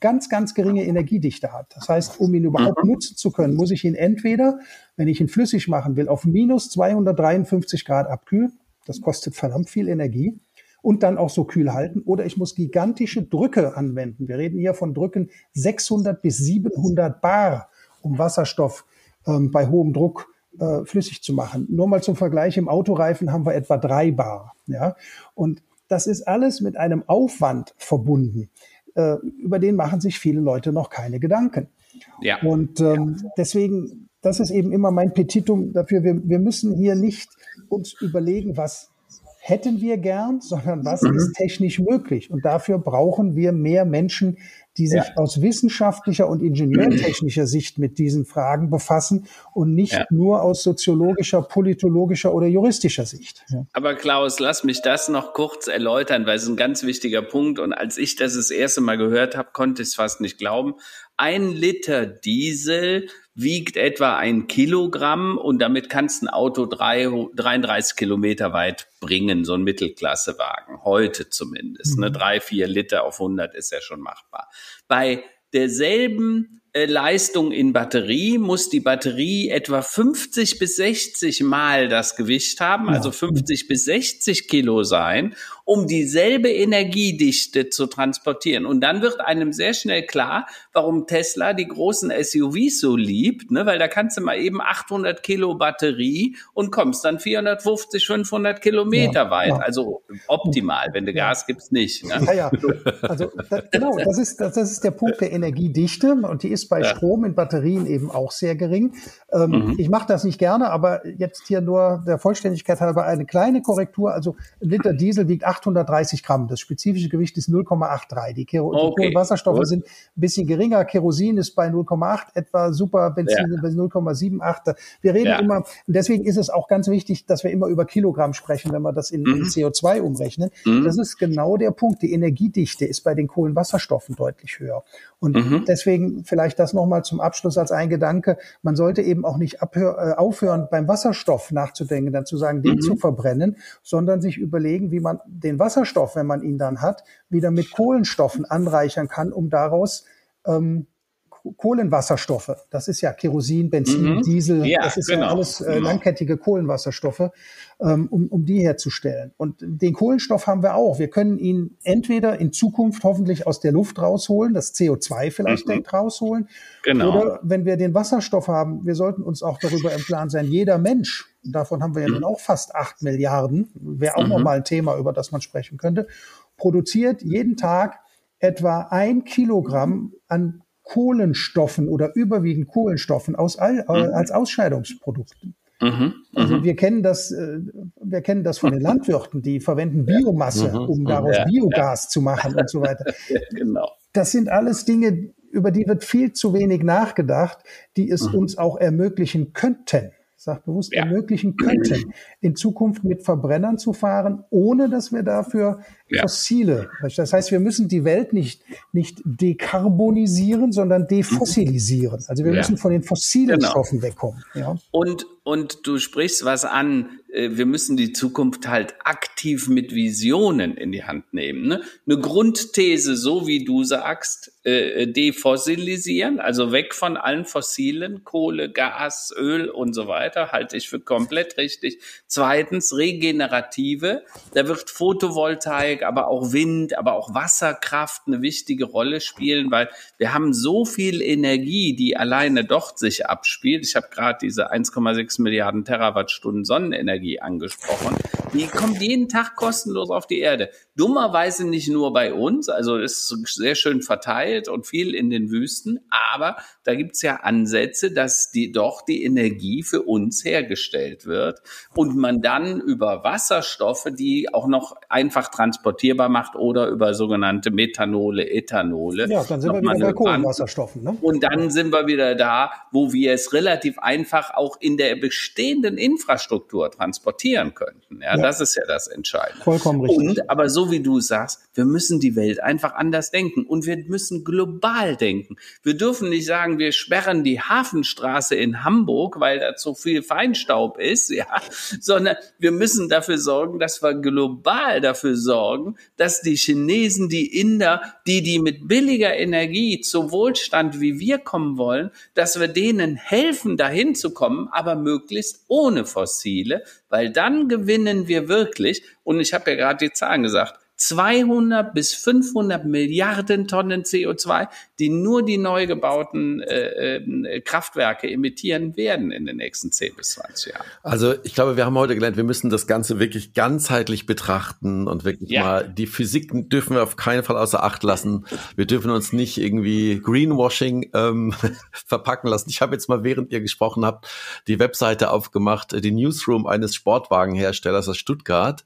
ganz, ganz geringe Energiedichte hat. Das heißt, um ihn überhaupt mhm. nutzen zu können, muss ich ihn entweder, wenn ich ihn flüssig machen will, auf minus 253 Grad abkühlen. Das kostet verdammt viel Energie. Und dann auch so kühl halten. Oder ich muss gigantische Drücke anwenden. Wir reden hier von Drücken 600 bis 700 Bar, um Wasserstoff ähm, bei hohem Druck äh, flüssig zu machen. Nur mal zum Vergleich, im Autoreifen haben wir etwa drei Bar. Ja? Und das ist alles mit einem Aufwand verbunden. Äh, über den machen sich viele Leute noch keine Gedanken. Ja. Und ähm, ja. deswegen, das ist eben immer mein Petitum dafür. Wir, wir müssen hier nicht uns überlegen, was hätten wir gern, sondern was mhm. ist technisch möglich. Und dafür brauchen wir mehr Menschen, die sich ja. aus wissenschaftlicher und ingenieurtechnischer Sicht mit diesen Fragen befassen und nicht ja. nur aus soziologischer, politologischer oder juristischer Sicht. Ja. Aber Klaus, lass mich das noch kurz erläutern, weil es ein ganz wichtiger Punkt und als ich das das erste Mal gehört habe, konnte ich es fast nicht glauben. Ein Liter Diesel wiegt etwa ein Kilogramm und damit kannst du ein Auto drei, 33 Kilometer weit bringen, so ein Mittelklassewagen, heute zumindest. Ne? Mhm. Ne? Drei, vier Liter auf 100 ist ja schon machbar. Bei derselben äh, Leistung in Batterie muss die Batterie etwa 50 bis 60 Mal das Gewicht haben, also 50 bis 60 Kilo sein, um dieselbe Energiedichte zu transportieren. Und dann wird einem sehr schnell klar, warum Tesla die großen SUVs so liebt, ne? weil da kannst du mal eben 800 Kilo Batterie und kommst dann 450, 500 Kilometer ja, weit. Ja. Also optimal, wenn du Gas gibst, nicht. Ne? Ja, ja. Also das, genau, das ist, das, das ist der Punkt der Energiedichte und die ist bei Strom in Batterien eben auch sehr gering. Ähm, mhm. Ich mache das nicht gerne, aber jetzt hier nur der Vollständigkeit halber eine kleine Korrektur. Also ein Liter Diesel wiegt 830 Gramm. Das spezifische Gewicht ist 0,83. Die, Kero okay. die Wasserstoffe sind ein bisschen geringer. Kerosin ist bei 0,8 etwa, super Benzin ja. bei 0,78. Wir reden ja. immer, deswegen ist es auch ganz wichtig, dass wir immer über Kilogramm sprechen, wenn wir das in, mhm. in CO2 umrechnen. Mhm. Das ist genau der Punkt. Die Energiedichte ist bei den Kohlenwasserstoffen deutlich höher. Und mhm. deswegen vielleicht das nochmal zum Abschluss als ein Gedanke. Man sollte eben auch nicht abhör, äh, aufhören, beim Wasserstoff nachzudenken, dann zu sagen, den mhm. zu verbrennen, sondern sich überlegen, wie man den Wasserstoff, wenn man ihn dann hat, wieder mit Kohlenstoffen anreichern kann, um daraus ähm, Kohlenwasserstoffe. Das ist ja Kerosin, Benzin, mhm. Diesel. Ja, das ist genau. ja alles äh, genau. langkettige Kohlenwasserstoffe, ähm, um, um die herzustellen. Und den Kohlenstoff haben wir auch. Wir können ihn entweder in Zukunft hoffentlich aus der Luft rausholen, das CO2 vielleicht mhm. rausholen. Genau. Oder wenn wir den Wasserstoff haben, wir sollten uns auch darüber im Plan sein, jeder Mensch, davon haben wir ja mhm. nun auch fast acht Milliarden, wäre auch mhm. nochmal ein Thema, über das man sprechen könnte, produziert jeden Tag etwa ein Kilogramm an Kohlenstoffen oder überwiegend Kohlenstoffen aus, mhm. als Ausscheidungsprodukten. Mhm, also mhm. wir kennen das, äh, wir kennen das von den Landwirten, die verwenden Biomasse, mhm, um daraus ja, Biogas ja. zu machen und so weiter. genau. Das sind alles Dinge, über die wird viel zu wenig nachgedacht, die es mhm. uns auch ermöglichen könnten sagt bewusst ja. ermöglichen könnten, in Zukunft mit Verbrennern zu fahren, ohne dass wir dafür ja. fossile, das heißt, wir müssen die Welt nicht, nicht dekarbonisieren, sondern defossilisieren. Also wir ja. müssen von den fossilen genau. Stoffen wegkommen. Ja. Und, und du sprichst was an, äh, wir müssen die Zukunft halt aktiv mit Visionen in die Hand nehmen. Ne? Eine Grundthese, so wie du sagst, äh, defossilisieren, also weg von allen fossilen, Kohle, Gas, Öl und so weiter, halte ich für komplett richtig. Zweitens, regenerative, da wird Photovoltaik, aber auch Wind, aber auch Wasserkraft eine wichtige Rolle spielen, weil wir haben so viel Energie, die alleine dort sich abspielt. Ich habe gerade diese 1,6 Milliarden Terawattstunden Sonnenenergie angesprochen. Die kommt jeden Tag kostenlos auf die Erde. Dummerweise nicht nur bei uns, also ist sehr schön verteilt und viel in den Wüsten, aber da gibt's ja Ansätze, dass die doch die Energie für uns hergestellt wird und man dann über Wasserstoffe, die auch noch einfach transportierbar macht oder über sogenannte Methanole, Ethanole. Ja, dann sind wir wieder bei Kohlenwasserstoffen. Ne? Und dann sind wir wieder da, wo wir es relativ einfach auch in der bestehenden Infrastruktur transportieren könnten. Ja, ja. das ist ja das Entscheidende. Vollkommen richtig. Und, aber so wie du sagst, wir müssen die Welt einfach anders denken und wir müssen global denken. Wir dürfen nicht sagen, wir sperren die Hafenstraße in Hamburg, weil da zu viel Feinstaub ist, ja, sondern wir müssen dafür sorgen, dass wir global dafür sorgen, dass die Chinesen, die Inder, die, die mit billiger Energie zu Wohlstand wie wir kommen wollen, dass wir denen helfen, dahin zu kommen, aber möglichst ohne Fossile, weil dann gewinnen wir wirklich. Und ich habe ja gerade die Zahlen gesagt. 200 bis 500 Milliarden Tonnen CO2, die nur die neu gebauten äh, äh, Kraftwerke emittieren werden in den nächsten 10 bis 20 Jahren. Also ich glaube, wir haben heute gelernt, wir müssen das Ganze wirklich ganzheitlich betrachten und wirklich ja. mal, die Physik dürfen wir auf keinen Fall außer Acht lassen. Wir dürfen uns nicht irgendwie Greenwashing ähm, verpacken lassen. Ich habe jetzt mal, während ihr gesprochen habt, die Webseite aufgemacht, die Newsroom eines Sportwagenherstellers aus Stuttgart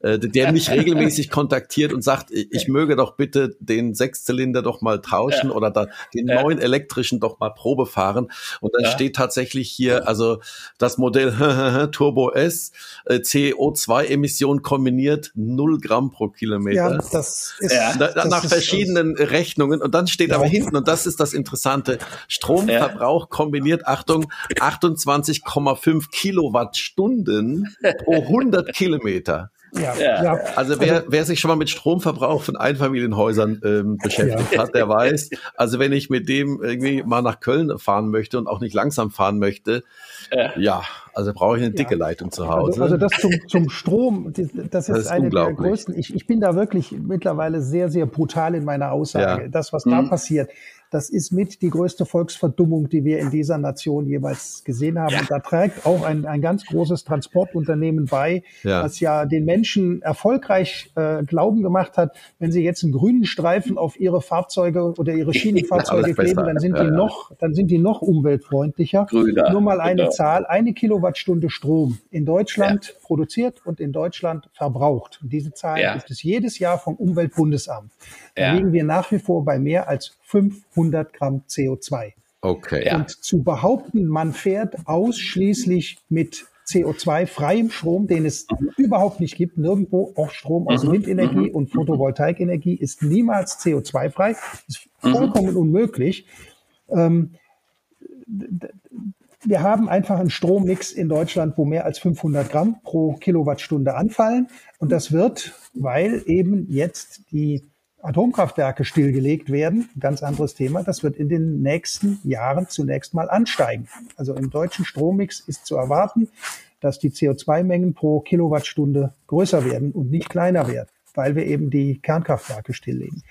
äh, der mich regelmäßig kontaktiert und sagt, ich möge doch bitte den Sechszylinder doch mal tauschen ja. oder da, den ja. neuen elektrischen doch mal Probe fahren. Und dann ja. steht tatsächlich hier, also das Modell Turbo S, äh, CO2-Emission kombiniert 0 Gramm pro Kilometer. Ja, das ist Na, das nach ist, verschiedenen das Rechnungen. Und dann steht aber hinten, und das ist das Interessante, Stromverbrauch kombiniert, Achtung, 28,5 Kilowattstunden pro 100 Kilometer. Ja, ja. Also wer, wer sich schon mal mit Stromverbrauch von Einfamilienhäusern ähm, beschäftigt ja. hat, der weiß, also wenn ich mit dem irgendwie mal nach Köln fahren möchte und auch nicht langsam fahren möchte, ja, ja also brauche ich eine dicke Leitung zu Hause. Also, also das zum, zum Strom, das ist, das ist eine der größten. Ich, ich bin da wirklich mittlerweile sehr, sehr brutal in meiner Aussage. Das, was mhm. da passiert, das ist mit die größte Volksverdummung, die wir in dieser Nation jeweils gesehen haben. Ja. Und da trägt auch ein, ein ganz großes Transportunternehmen bei, ja. das ja den Menschen erfolgreich äh, Glauben gemacht hat, wenn sie jetzt einen grünen Streifen auf ihre Fahrzeuge oder ihre Schienenfahrzeuge kleben, dann sind ja, die noch, dann sind die noch umweltfreundlicher. Grüner. Nur mal eine genau. Zahl, eine Kilowattstunde Strom in Deutschland produziert und in Deutschland verbraucht. Und diese Zahl gibt es jedes Jahr vom Umweltbundesamt. Da liegen wir nach wie vor bei mehr als 500 Gramm CO2. Okay. Und zu behaupten, man fährt ausschließlich mit CO2-freiem Strom, den es mhm. überhaupt nicht gibt, nirgendwo auch Strom aus mhm. Windenergie mhm. und Photovoltaikenergie ist niemals CO2-frei, ist mhm. vollkommen unmöglich. Ähm, wir haben einfach einen Strommix in Deutschland, wo mehr als 500 Gramm pro Kilowattstunde anfallen. Und das wird, weil eben jetzt die Atomkraftwerke stillgelegt werden, ganz anderes Thema, das wird in den nächsten Jahren zunächst mal ansteigen. Also im deutschen Strommix ist zu erwarten, dass die CO2-Mengen pro Kilowattstunde größer werden und nicht kleiner werden, weil wir eben die Kernkraftwerke stilllegen.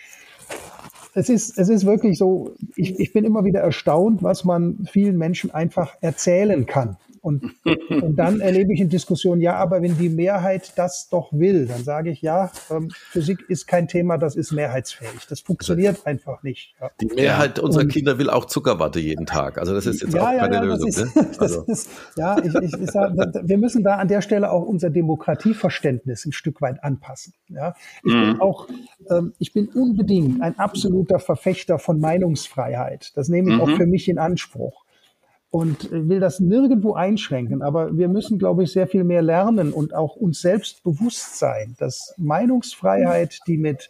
Es ist, es ist wirklich so, ich, ich bin immer wieder erstaunt, was man vielen Menschen einfach erzählen kann. Und, und dann erlebe ich in Diskussionen, ja, aber wenn die Mehrheit das doch will, dann sage ich, ja, ähm, Physik ist kein Thema, das ist mehrheitsfähig. Das funktioniert einfach nicht. Ja. Die Mehrheit unserer und, Kinder will auch Zuckerwatte jeden Tag. Also das ist jetzt ja, auch keine ja, Lösung. Ist, ne? also. ist, ja, ich, ich, ich sag, wir müssen da an der Stelle auch unser Demokratieverständnis ein Stück weit anpassen. Ja, ich mhm. bin auch, ähm, ich bin unbedingt ein absoluter Verfechter von Meinungsfreiheit. Das nehme ich mhm. auch für mich in Anspruch und will das nirgendwo einschränken. Aber wir müssen, glaube ich, sehr viel mehr lernen und auch uns selbst bewusst sein, dass Meinungsfreiheit, die mit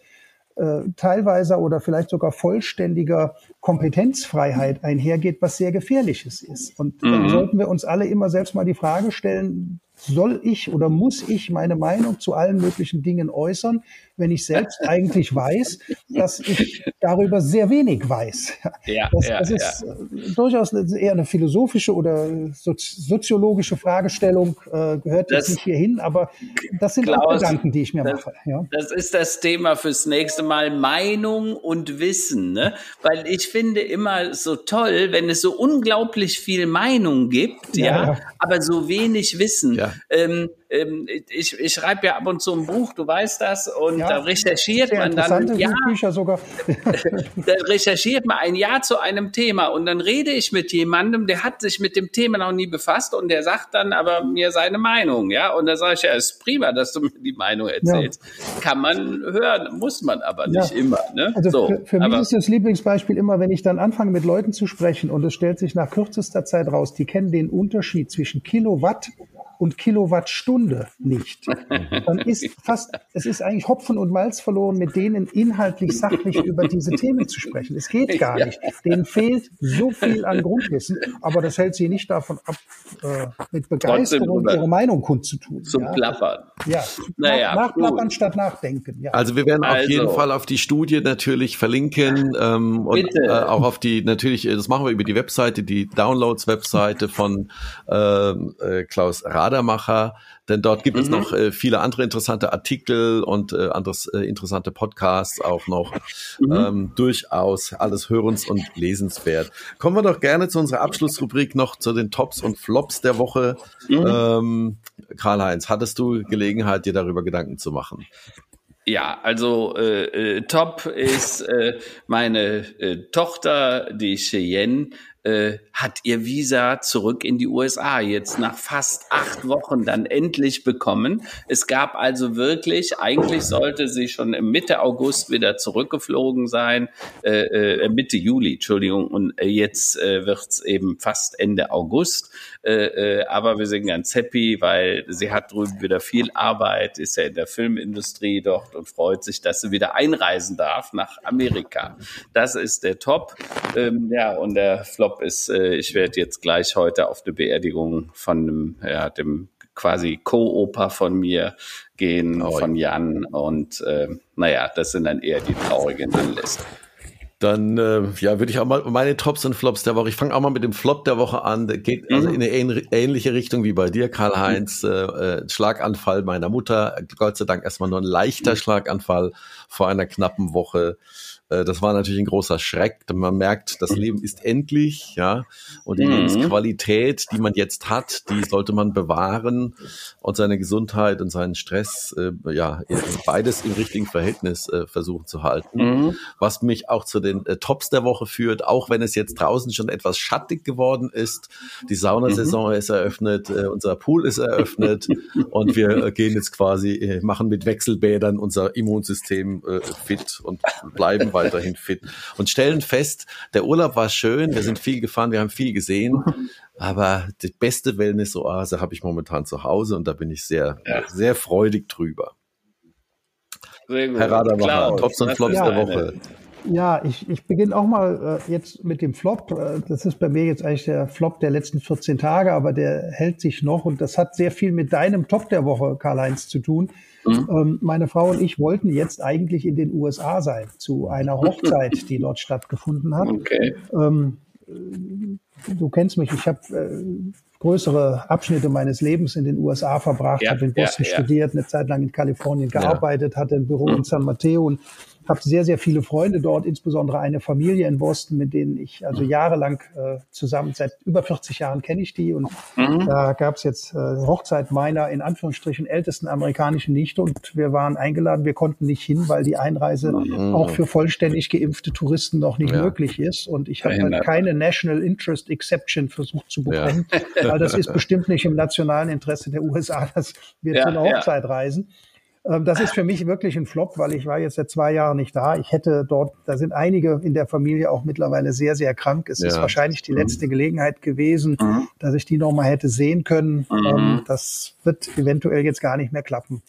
äh, teilweise oder vielleicht sogar vollständiger Kompetenzfreiheit einhergeht, was sehr gefährliches ist. Und mhm. dann sollten wir uns alle immer selbst mal die Frage stellen, soll ich oder muss ich meine Meinung zu allen möglichen Dingen äußern, wenn ich selbst eigentlich weiß, dass ich darüber sehr wenig weiß. Ja, das, ja, das ist ja. Äh, durchaus eher eine philosophische oder soziologische Fragestellung, äh, gehört das, jetzt nicht hierhin, aber das sind Klaus, auch Gedanken, die ich mir das, mache. Ja. Das ist das Thema fürs nächste Mal, Meinung und Wissen. Ne? Weil ich finde immer so toll, wenn es so unglaublich viel Meinung gibt, ja, aber so wenig Wissen. Ja. Ähm, ähm, ich, ich schreibe ja ab und zu ein Buch, du weißt das, und ja, da recherchiert man dann ja, Bücher sogar. da recherchiert man ein Jahr zu einem Thema und dann rede ich mit jemandem, der hat sich mit dem Thema noch nie befasst und der sagt dann aber mir seine Meinung, ja, und da sage ich ja, es ist prima, dass du mir die Meinung erzählst. Ja. Kann man hören, muss man aber nicht immer. Ne? Also so, für, für mich ist das Lieblingsbeispiel immer, wenn ich dann anfange mit Leuten zu sprechen und es stellt sich nach kürzester Zeit raus, die kennen den Unterschied zwischen Kilowatt und Kilowattstunde nicht. Dann ist fast, es ist eigentlich Hopfen und Malz verloren, mit denen inhaltlich, sachlich über diese Themen zu sprechen. Es geht gar nicht. Denen fehlt so viel an Grundwissen, aber das hält sie nicht davon ab, äh, mit Begeisterung ihre Meinung kundzutun. Zum ja. Plappern. Ja, naja, nachplappern statt nachdenken. Ja. Also wir werden also. auf jeden Fall auf die Studie natürlich verlinken ähm, und äh, auch auf die, natürlich, das machen wir über die Webseite, die Downloads-Webseite von ähm, äh, Klaus Rath Rademacher, denn dort gibt mhm. es noch äh, viele andere interessante Artikel und äh, anderes äh, interessante Podcasts auch noch. Mhm. Ähm, durchaus alles hörens- und lesenswert. Kommen wir doch gerne zu unserer Abschlussrubrik noch zu den Tops und Flops der Woche. Mhm. Ähm, Karl-Heinz, hattest du Gelegenheit, dir darüber Gedanken zu machen? Ja, also äh, äh, top ist äh, meine äh, Tochter, die Cheyenne, äh, hat ihr Visa zurück in die USA jetzt nach fast acht Wochen dann endlich bekommen. Es gab also wirklich, eigentlich sollte sie schon Mitte August wieder zurückgeflogen sein, äh, äh, Mitte Juli, Entschuldigung, und äh, jetzt äh, wird's eben fast Ende August. Äh, äh, aber wir sind ganz happy, weil sie hat drüben wieder viel Arbeit, ist ja in der Filmindustrie dort und freut sich, dass sie wieder einreisen darf nach Amerika. Das ist der Top. Ähm, ja, und der Flop ist, äh, ich werde jetzt gleich heute auf eine Beerdigung von einem, ja, dem quasi Co-Opa von mir gehen, oh, von Jan. Und äh, naja, das sind dann eher die traurigen Anlässe. Dann äh, ja, würde ich auch mal meine Tops und Flops der Woche. Ich fange auch mal mit dem Flop der Woche an. Der geht also mhm. in eine ähnliche Richtung wie bei dir, Karl-Heinz. Mhm. Äh, Schlaganfall meiner Mutter. Gott sei Dank erstmal nur ein leichter mhm. Schlaganfall vor einer knappen Woche. Äh, das war natürlich ein großer Schreck. Man merkt, das Leben ist endlich, ja. Und die mhm. Lebensqualität, die man jetzt hat, die sollte man bewahren und seine Gesundheit und seinen Stress, äh, ja, beides im richtigen Verhältnis äh, versuchen zu halten. Mhm. Was mich auch zu den äh, Tops der Woche führt, auch wenn es jetzt draußen schon etwas schattig geworden ist. Die Saunasaison mhm. ist eröffnet, äh, unser Pool ist eröffnet und wir gehen jetzt quasi, machen mit Wechselbädern unser Immunsystem fit und bleiben weiterhin fit und stellen fest, der Urlaub war schön, wir sind viel gefahren, wir haben viel gesehen, aber die beste Wellness-Oase habe ich momentan zu Hause und da bin ich sehr, ja. sehr freudig drüber. Sehr gut. Herr Radermacher, Tops und Flops der Woche. Ja, ich, ich beginne auch mal äh, jetzt mit dem Flop. Äh, das ist bei mir jetzt eigentlich der Flop der letzten 14 Tage, aber der hält sich noch und das hat sehr viel mit deinem Top der Woche, Karl-Heinz, zu tun. Mhm. Ähm, meine Frau und ich wollten jetzt eigentlich in den USA sein, zu einer Hochzeit, die dort stattgefunden hat. Okay. Ähm, du kennst mich, ich habe äh, größere Abschnitte meines Lebens in den USA verbracht, ja, habe in Boston ja, ja. studiert, eine Zeit lang in Kalifornien gearbeitet, hatte ein Büro mhm. in San Mateo und habe sehr, sehr viele Freunde dort, insbesondere eine Familie in Boston, mit denen ich also jahrelang äh, zusammen, seit über 40 Jahren kenne ich die. Und mhm. da gab es jetzt äh, Hochzeit meiner in Anführungsstrichen ältesten amerikanischen Nichte und wir waren eingeladen. Wir konnten nicht hin, weil die Einreise mhm. auch für vollständig geimpfte Touristen noch nicht ja. möglich ist. Und ich habe halt keine National Interest Exception versucht zu bekommen, ja. weil das ist bestimmt nicht im nationalen Interesse der USA, dass wir ja, zu einer Hochzeit reisen. Ähm, das ist für mich wirklich ein Flop, weil ich war jetzt seit zwei Jahren nicht da. Ich hätte dort, da sind einige in der Familie auch mittlerweile sehr, sehr krank. Es ja. ist wahrscheinlich die mhm. letzte Gelegenheit gewesen, mhm. dass ich die nochmal hätte sehen können. Mhm. Ähm, das wird eventuell jetzt gar nicht mehr klappen.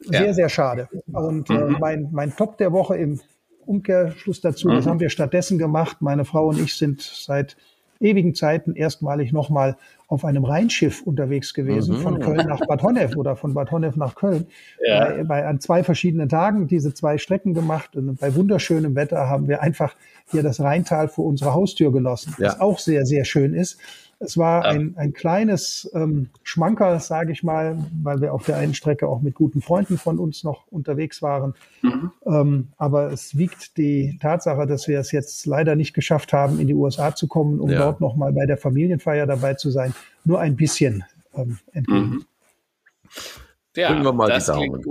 Sehr, ja. sehr schade. Und äh, mhm. mein, mein Top der Woche im Umkehrschluss dazu, das mhm. haben wir stattdessen gemacht. Meine Frau und ich sind seit ewigen Zeiten erstmalig nochmal auf einem Rheinschiff unterwegs gewesen, mhm. von Köln nach Bad Honnef oder von Bad Honnef nach Köln. Ja. Bei, bei, an zwei verschiedenen Tagen diese zwei Strecken gemacht und bei wunderschönem Wetter haben wir einfach hier das Rheintal vor unserer Haustür genossen, ja. was auch sehr, sehr schön ist. Es war ja. ein, ein kleines ähm, Schmankerl, sage ich mal, weil wir auf der einen Strecke auch mit guten Freunden von uns noch unterwegs waren. Mhm. Ähm, aber es wiegt die Tatsache, dass wir es jetzt leider nicht geschafft haben, in die USA zu kommen, um ja. dort nochmal bei der Familienfeier dabei zu sein, nur ein bisschen ähm, entgegen. Mhm. Ja, wir mal die Daumen,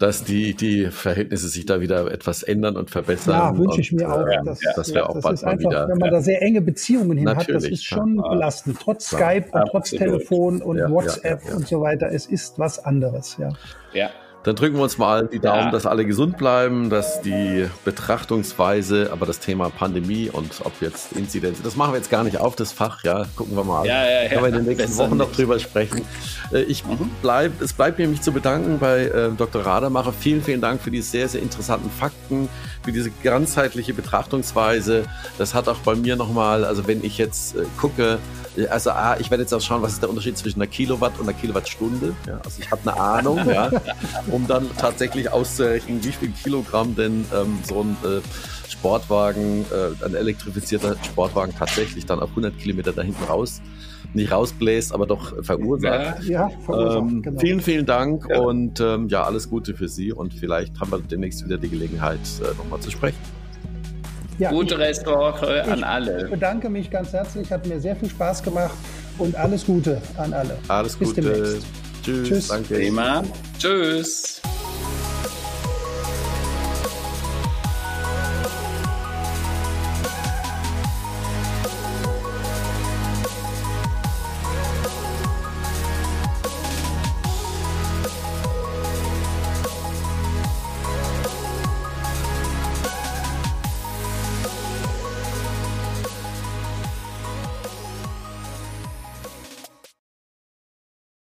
dass die, die Verhältnisse sich da wieder etwas ändern und verbessern. Ja, wünsche ich mir und, auch. Äh, dass, ja, das wäre auch das bald mal einfach, wieder. Wenn man da sehr enge Beziehungen hin hat, das ist schon ja. belastend. Trotz ja. Skype und trotz Telefon und WhatsApp und so weiter. Es ist was anderes, ja. Ja, dann drücken wir uns mal die Daumen, ja. dass alle gesund bleiben, dass die Betrachtungsweise, aber das Thema Pandemie und ob jetzt Inzidenz, das machen wir jetzt gar nicht auf, das Fach, ja, gucken wir mal. Ja, ja, ja. Können wir in den nächsten Wochen noch drüber sprechen. Äh, ich mhm. bleib, es bleibt mir mich zu bedanken bei äh, Dr. Rademacher. Vielen, vielen Dank für die sehr, sehr interessanten Fakten, für diese ganzheitliche Betrachtungsweise. Das hat auch bei mir nochmal, also wenn ich jetzt äh, gucke, also ah, ich werde jetzt auch schauen, was ist der Unterschied zwischen einer Kilowatt und einer Kilowattstunde. Ja, also ich habe eine Ahnung, ja, um dann tatsächlich auszurechnen, wie viel Kilogramm denn ähm, so ein äh, Sportwagen, äh, ein elektrifizierter Sportwagen tatsächlich dann auf 100 Kilometer da hinten raus nicht rausbläst, aber doch verursacht. Ja, ja verursacht, ähm, genau. Vielen, vielen Dank ja. und ähm, ja, alles Gute für Sie und vielleicht haben wir demnächst wieder die Gelegenheit, äh, nochmal zu sprechen. Ja, Gute Restaurante an alle. Ich bedanke mich ganz herzlich, hat mir sehr viel Spaß gemacht und alles Gute an alle. Alles Bis Gute. Demnächst. Tschüss. Tschüss. Danke. Prima. Tschüss.